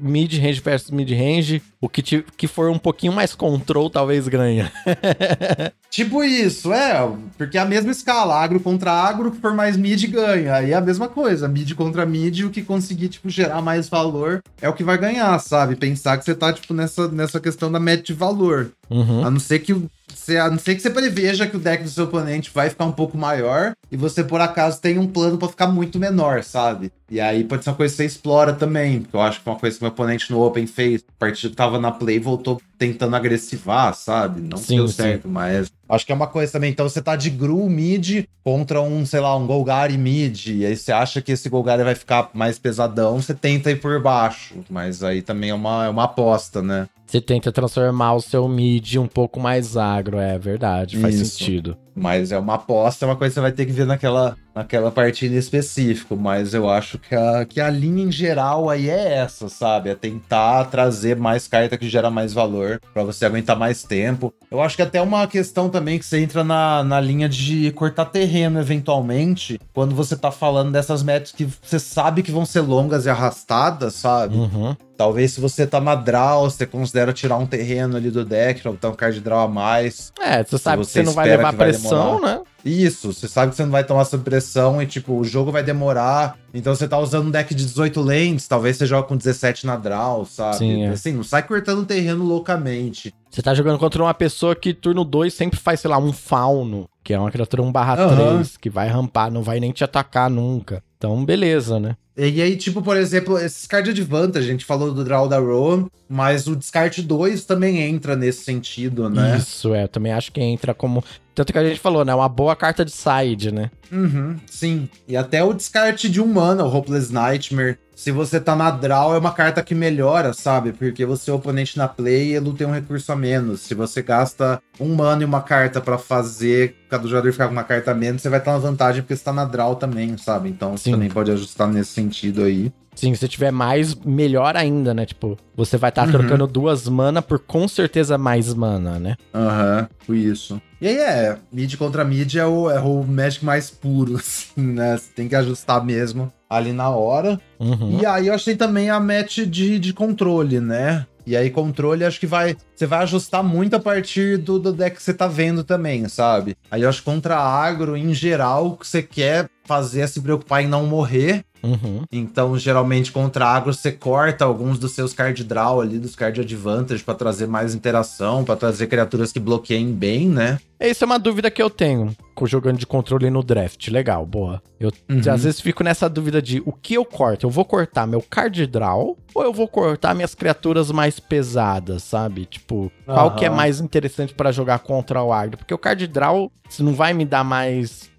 mid-range versus mid-range, o que, te- que for um pouquinho mais control talvez ganha. (laughs) Tipo isso, é, porque é a mesma escala, agro contra agro, que for mais mid ganha. Aí é a mesma coisa, mid contra mid, o que conseguir, tipo, gerar mais valor é o que vai ganhar, sabe? Pensar que você tá, tipo, nessa, nessa questão da meta de valor. Uhum. A não ser que você, a não ser que você preveja que o deck do seu oponente vai ficar um pouco maior e você, por acaso, tem um plano pra ficar muito menor, sabe? E aí pode ser uma coisa que você explora também, eu acho que uma coisa que meu oponente no Open fez. A partida que tava na play voltou tentando agressivar, sabe? Não Sim, deu sim. certo, mas acho que é uma coisa também. Então você tá de Gru mid contra um, sei lá, um Golgari mid, e aí você acha que esse Golgari vai ficar mais pesadão, você tenta ir por baixo, mas aí também é uma, é uma aposta, né? Você tenta transformar o seu mid um pouco mais agro, é verdade, faz Isso. sentido. Mas é uma aposta, é uma coisa que você vai ter que ver naquela, naquela partida em específico. Mas eu acho que a, que a linha em geral aí é essa, sabe? É tentar trazer mais carta que gera mais valor pra você aguentar mais tempo. Eu acho que até uma questão também que você entra na, na linha de cortar terreno eventualmente, quando você tá falando dessas metas que você sabe que vão ser longas e arrastadas, sabe? Uhum. Talvez se você tá na draw, você considera tirar um terreno ali do deck pra botar um card draw a mais. É, você sabe que você você não vai levar vai pressão, né? Isso, você sabe que você não vai tomar sob pressão e, tipo, o jogo vai demorar. Então você tá usando um deck de 18 lentes, talvez você joga com 17 na draw, sabe? Sim, é. Assim, não sai cortando terreno loucamente. Você tá jogando contra uma pessoa que turno 2 sempre faz, sei lá, um fauno, que é uma criatura 1 barra Aham. 3, que vai rampar, não vai nem te atacar nunca. Então, beleza, né? E aí, tipo, por exemplo, esses card advantage, a gente falou do draw da Rowan, mas o descarte 2 também entra nesse sentido, né? Isso, é. Eu também acho que entra como. Tanto que a gente falou, né? Uma boa carta de side, né? Uhum, sim. E até o descarte de um mana, o Hopeless Nightmare. Se você tá na draw, é uma carta que melhora, sabe? Porque você é o oponente na play e ele tem um recurso a menos. Se você gasta um mana e uma carta pra fazer cada jogador ficar com uma carta a menos, você vai estar na vantagem porque você tá na draw também, sabe? Então você Sim. também pode ajustar nesse sentido aí. Sim, se tiver mais, melhor ainda, né? Tipo, você vai estar Uhum. trocando duas mana por com certeza mais mana, né? Aham, isso. E aí é, mid contra mid é o, é o Magic mais puro, (laughs) assim, né? Você tem que ajustar mesmo ali na hora. Uhum. E aí eu achei também a match de, de controle, né? E aí controle acho que vai... Você vai ajustar muito a partir do, do deck que você tá vendo também, sabe? Aí eu acho que contra agro, em geral, o que você quer fazer é se preocupar em não morrer. Uhum. Então, geralmente, contra agro, você corta alguns dos seus card draw ali, dos card advantage, pra trazer mais interação, pra trazer criaturas que bloqueiem bem, né? Essa é uma dúvida que eu tenho com jogando de controle no draft. Legal, boa. Eu Uhum. às vezes fico nessa dúvida de o que eu corto? Eu vou cortar meu card draw ou eu vou cortar minhas criaturas mais pesadas, sabe? Tipo, qual que é mais interessante pra jogar contra o agro? Porque o card draw, se não vai me dar mais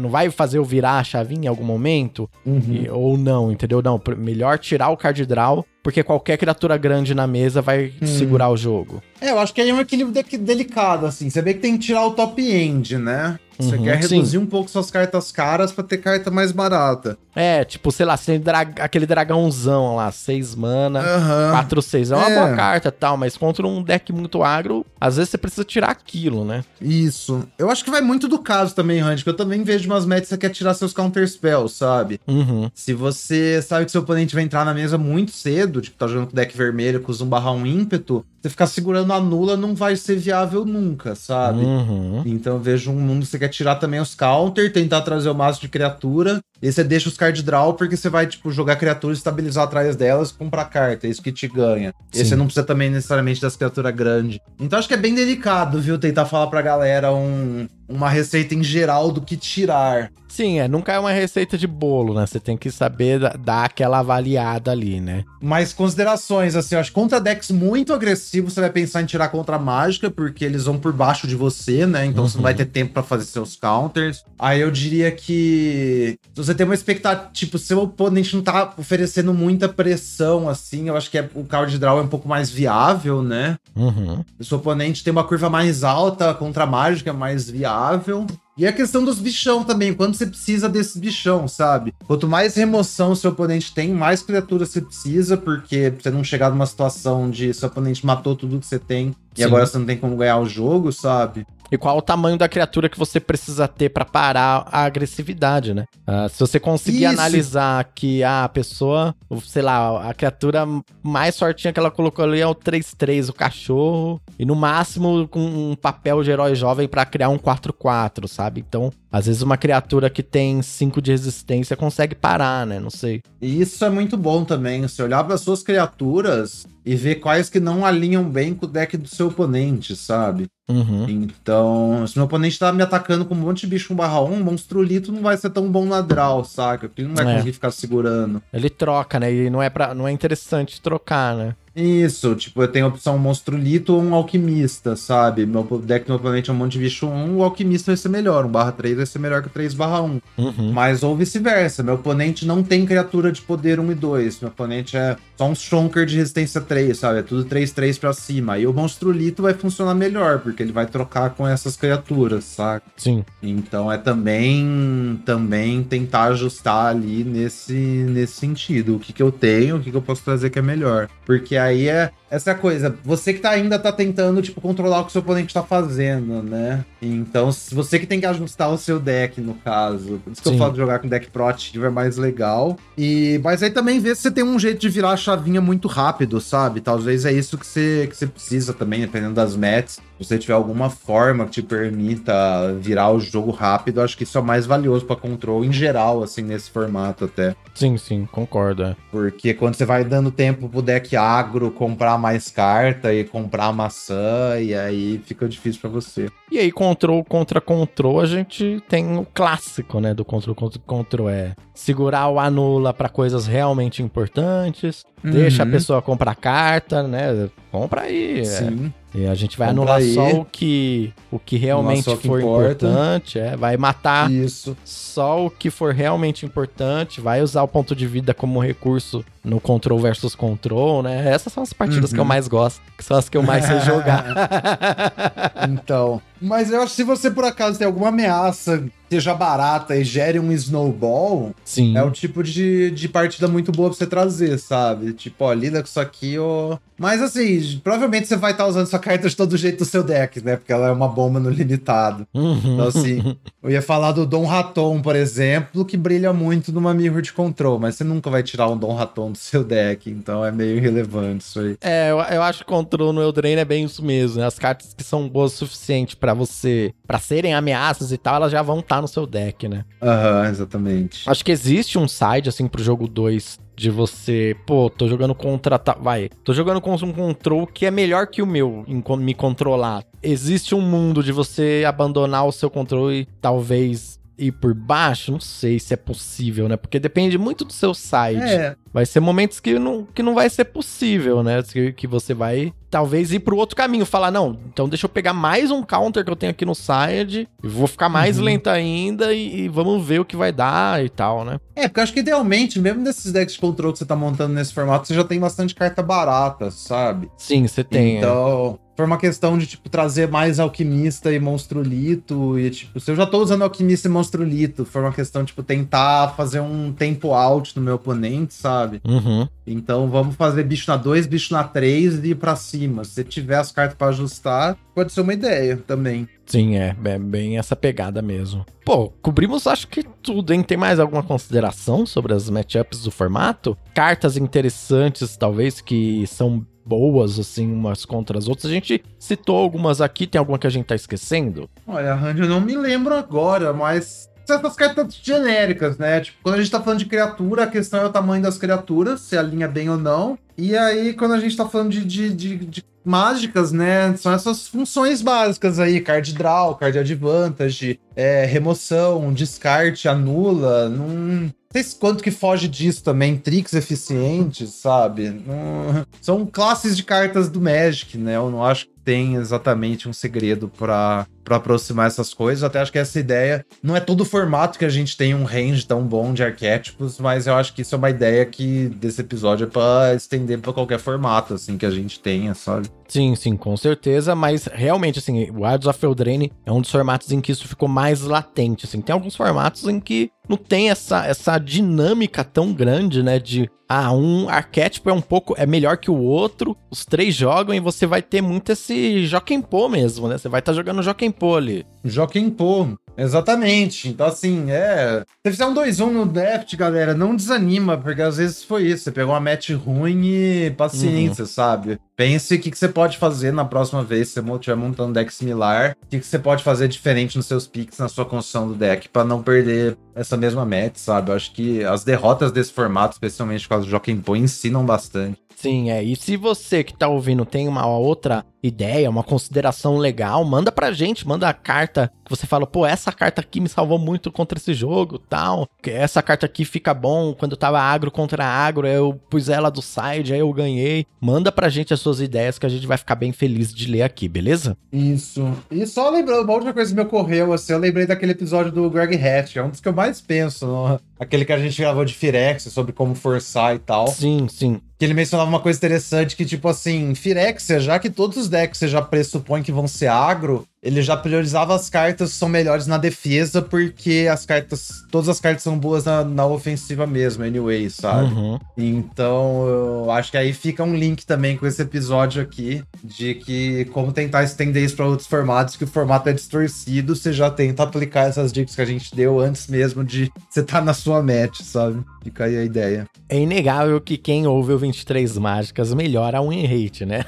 não vai fazer eu virar a chavinha em algum momento? E- ou não, entendeu? Não, melhor tirar o card draw, porque qualquer criatura grande na mesa vai Hum. segurar o jogo. É, eu acho que aí é um equilíbrio de- delicado, assim. Você vê que tem que tirar o top end, né? Você Uhum, quer sim. reduzir um pouco suas cartas caras pra ter carta mais barata. É, tipo, sei lá, você tem dra- aquele dragãozão lá, 6 mana, Aham. 4, 6. É uma É. boa carta e tal, mas contra um deck muito agro, às vezes você precisa tirar aquilo, né? Isso. Eu acho que vai muito do caso também, Randy, que eu também vejo umas metas que você quer tirar seus counter spells, sabe? Uhum. Se você sabe que seu oponente vai entrar na mesa muito cedo, tipo, tá jogando com deck vermelho com 1 barra 1 ímpeto, você ficar segurando a nula não vai ser viável nunca, sabe? Uhum. Então eu vejo um mundo que você quer tirar também os counter, tentar trazer o máximo de criatura. E você deixa os card draw porque você vai, tipo, jogar criaturas, estabilizar atrás delas e comprar carta. É isso que te ganha. E Sim. você não precisa também necessariamente das criaturas grandes. Então acho que é bem delicado, viu? Tentar falar pra galera um, uma receita em geral do que tirar. Sim, é, nunca é uma receita de bolo, né? Você tem que saber da- dar aquela avaliada ali, né? Mas considerações, assim, eu acho que contra decks muito agressivos, você vai pensar em tirar contra a mágica, porque eles vão por baixo de você, né? Então você não vai ter tempo pra fazer seus counters. Aí eu diria que se você tem uma expectativa, tipo, seu oponente não tá oferecendo muita pressão, assim, eu acho que é- o card draw é um pouco mais viável, né? Uhum. Se o seu oponente tem uma curva mais alta contra a mágica, é mais viável. E a questão dos bichão também, quando você precisa desses bichão, sabe? Quanto mais remoção seu oponente tem, mais criatura você precisa, porque você não chegar numa situação de seu oponente matou tudo que você tem e Sim. agora você não tem como ganhar o jogo, sabe? E qual o tamanho da criatura que você precisa ter pra parar a agressividade, né? Ah, se você conseguir Isso. analisar que ah, a pessoa, sei lá, a criatura mais sortinha que ela colocou ali é o 3-3, o cachorro, e no máximo com um papel de herói jovem pra criar um 4-4, sabe? Então, às vezes uma criatura que tem 5 de resistência consegue parar, né? Não sei. E isso é muito bom também, você olhar para suas criaturas e ver quais que não alinham bem com o deck do seu oponente, sabe? Uhum. Então, se meu oponente tá me atacando com um monte de bicho 1 barra 1, monstrolito não vai ser tão bom na draw, saca? Porque ele não vai É. conseguir ficar segurando. Ele troca, né? E não é, pra, não é interessante trocar, né? Isso, tipo, eu tenho a opção monstrolito ou um alquimista, sabe? Meu deck oponente é um monte de bicho 1, o alquimista vai ser melhor, 1 barra 3 vai ser melhor que o 3 barra 1. Uhum. Mas ou vice-versa, meu oponente não tem criatura de poder 1 e 2, meu oponente é só um Shonker de resistência 3, sabe? É tudo 3, 3 pra cima. Aí o monstrolito vai funcionar melhor, porque ele vai trocar com essas criaturas, saca? Sim. Então é também também tentar ajustar ali nesse, nesse sentido. O que, que eu tenho, o que, que eu posso trazer que é melhor. Porque é essa coisa. Você que tá, ainda tá tentando, tipo, controlar o que o seu oponente tá fazendo, né? Então, você que tem que ajustar o seu deck, no caso. Por isso que Sim. eu falo de jogar com deck proativo é mais legal. E, mas aí também ver se você tem um jeito de virar a chavinha muito rápido, sabe? Talvez é isso que você, que você precisa também, dependendo das mets. Se você tiver alguma forma que te permita virar o jogo rápido, acho que isso é mais valioso pra control em geral, assim, nesse formato até. Sim, sim, concordo. é. Porque quando você vai dando tempo pro deck agro comprar mais carta e comprar maçã, e aí fica difícil pra você. E aí, control contra control, a gente tem o clássico, né? Do control contra control é segurar o anula pra coisas realmente importantes, deixa a Uhum. pessoa comprar carta, né? Compra aí. é. Sim. E a gente vai Compra anular aí. só o que, o que realmente o que for importa. importante, é. Vai matar Isso. só o que for realmente importante, vai usar o ponto de vida como recurso no control versus control, né? Essas são as partidas que eu Uhum. mais gosto, que são as que eu mais sei jogar. (laughs) Então. Mas eu acho que se você por acaso tem alguma ameaça, seja barata e gere um snowball, Sim. é o tipo de, de partida muito boa pra você trazer, sabe? Tipo, ó, lida com isso aqui, ó. Mas assim, provavelmente você vai estar usando essa carta de todo jeito do seu deck, né? Porque ela é uma bomba no limitado. Uhum. Então, assim, eu ia falar do Dom Raton, por exemplo, que brilha muito numa Mirror de Control, mas você nunca vai tirar um Dom Raton do seu deck, então é meio irrelevante isso aí. É, eu, eu acho que o control no Eldraine é bem isso mesmo, né? As cartas que são boas o suficiente pra para você, para serem ameaças e tal, elas já vão estar tá no seu deck, né? Aham, uhum, exatamente. Acho que existe um side assim pro jogo 2 de você, pô, tô jogando contra. Vai, tô jogando com um control que é melhor que o meu em me controlar. Existe um mundo de você abandonar o seu controle, talvez ir por baixo, não sei se é possível, né? Porque depende muito do seu site. É. Vai ser momentos que não, que não vai ser possível, né? Que, que você vai talvez ir pro outro caminho, falar, não, então deixa eu pegar mais um counter que eu tenho aqui no side, e vou ficar mais uhum. lenta ainda e, e, vamos ver o que vai dar e tal, né? É, porque eu acho que idealmente, mesmo nesses decks de control que você tá montando nesse formato, você já tem bastante carta barata, sabe? Sim, você tem. É. Então, é. Foi uma questão de, tipo, trazer mais alquimista e monstrolito. E, tipo, se eu já tô usando alquimista e monstrolito, foi uma questão, tipo, tentar fazer um tempo out no meu oponente, sabe? Uhum. Então vamos fazer bicho na 2, bicho na 3 e ir pra cima. Se tiver as cartas para ajustar, pode ser uma ideia também. Sim, é, é bem essa pegada mesmo. Pô, cobrimos acho que tudo, hein? Tem mais alguma consideração sobre as matchups do formato? Cartas interessantes, talvez, que são boas, assim, umas contra as outras. A gente citou algumas aqui, tem alguma que a gente tá esquecendo? Olha, Randy, eu não me lembro agora, mas certas cartas genéricas, né? Tipo, quando a gente tá falando de criatura, a questão é o tamanho das criaturas, se alinha bem ou não. E aí, quando a gente tá falando de, de, de, de mágicas, né? São essas funções básicas aí: card draw, card advantage, é, remoção, descarte, anula. Não sei quanto que foge disso também. Tricks eficientes, sabe? Não... São classes de cartas do Magic, né? Eu não acho tem exatamente um segredo para aproximar essas coisas. Até acho que essa ideia não é todo formato que a gente tem um range tão bom de arquétipos, mas eu acho que isso é uma ideia que desse episódio é para estender para qualquer formato assim que a gente tenha, sabe? Sim, sim, com certeza, mas realmente assim, o Wilds of Eldraine é um dos formatos em que isso ficou mais latente, assim. Tem alguns formatos em que não tem essa essa dinâmica tão grande, né, de ah, um arquétipo é um pouco é melhor que o outro, os três jogam e você vai ter muito esse Jokenpô mesmo, né? Você vai estar tá jogando Jokenpô ali. Jokenpô, Exatamente. Então, assim, é. Se fizer um 2-1 no draft, galera, não desanima, porque às vezes foi isso. Você pegou uma match ruim e paciência, uhum. sabe? Pense o que, que você pode fazer na próxima vez, se você estiver montando um deck similar. O que, que você pode fazer diferente nos seus picks, na sua construção do deck, para não perder essa mesma match, sabe? Eu acho que as derrotas desse formato, especialmente por causa do Poe, ensinam bastante. Sim, é. E se você que tá ouvindo tem uma outra ideia, uma consideração legal, manda pra gente, manda a carta que você fala, pô, essa carta aqui me salvou muito contra esse jogo, tal. Essa carta aqui fica bom quando eu tava agro contra agro, eu pus ela do side, aí eu ganhei. Manda pra gente as suas ideias que a gente vai ficar bem feliz de ler aqui, beleza? Isso. E só lembrando, uma outra coisa que me ocorreu, assim, eu lembrei daquele episódio do Greg Hatch, é um dos que eu mais penso, no... aquele que a gente gravou de Firex, sobre como forçar e tal. Sim, sim. Que ele mencionava uma coisa interessante que, tipo assim, Firexia, já que todos os decks você já pressupõe que vão ser agro, ele já priorizava as cartas que são melhores na defesa, porque as cartas. Todas as cartas são boas na, na ofensiva mesmo, anyway, sabe? Uhum. Então, eu acho que aí fica um link também com esse episódio aqui, de que como tentar estender isso para outros formatos, que o formato é distorcido, você já tenta aplicar essas dicas que a gente deu antes mesmo de você estar tá na sua match, sabe? Fica aí a ideia. É inegável que quem ouve o 23 Mágicas melhora a win rate, né?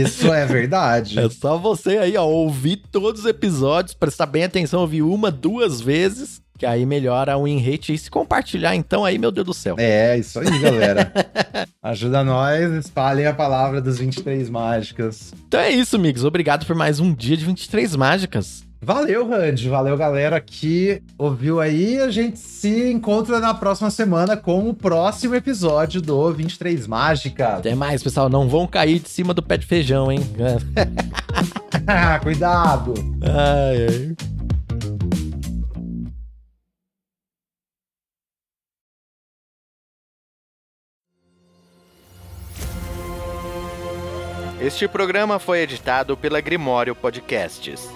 Isso é verdade. (laughs) É só você aí, ó, ouvir todos os episódios, prestar bem atenção, ouvir uma, duas vezes, que aí melhora a win rate. E se compartilhar, então, aí, meu Deus do céu. É, isso aí, galera. (laughs) Ajuda nós, espalhem a palavra das 23 mágicas. Então é isso, amigos. Obrigado por mais um dia de 23 mágicas. Valeu, Randy. Valeu, galera que ouviu aí. A gente se encontra na próxima semana com o próximo episódio do 23 Mágica. Até mais, pessoal. Não vão cair de cima do pé de feijão, hein? (laughs) Cuidado. Ai, ai. Este programa foi editado pela Grimório Podcasts.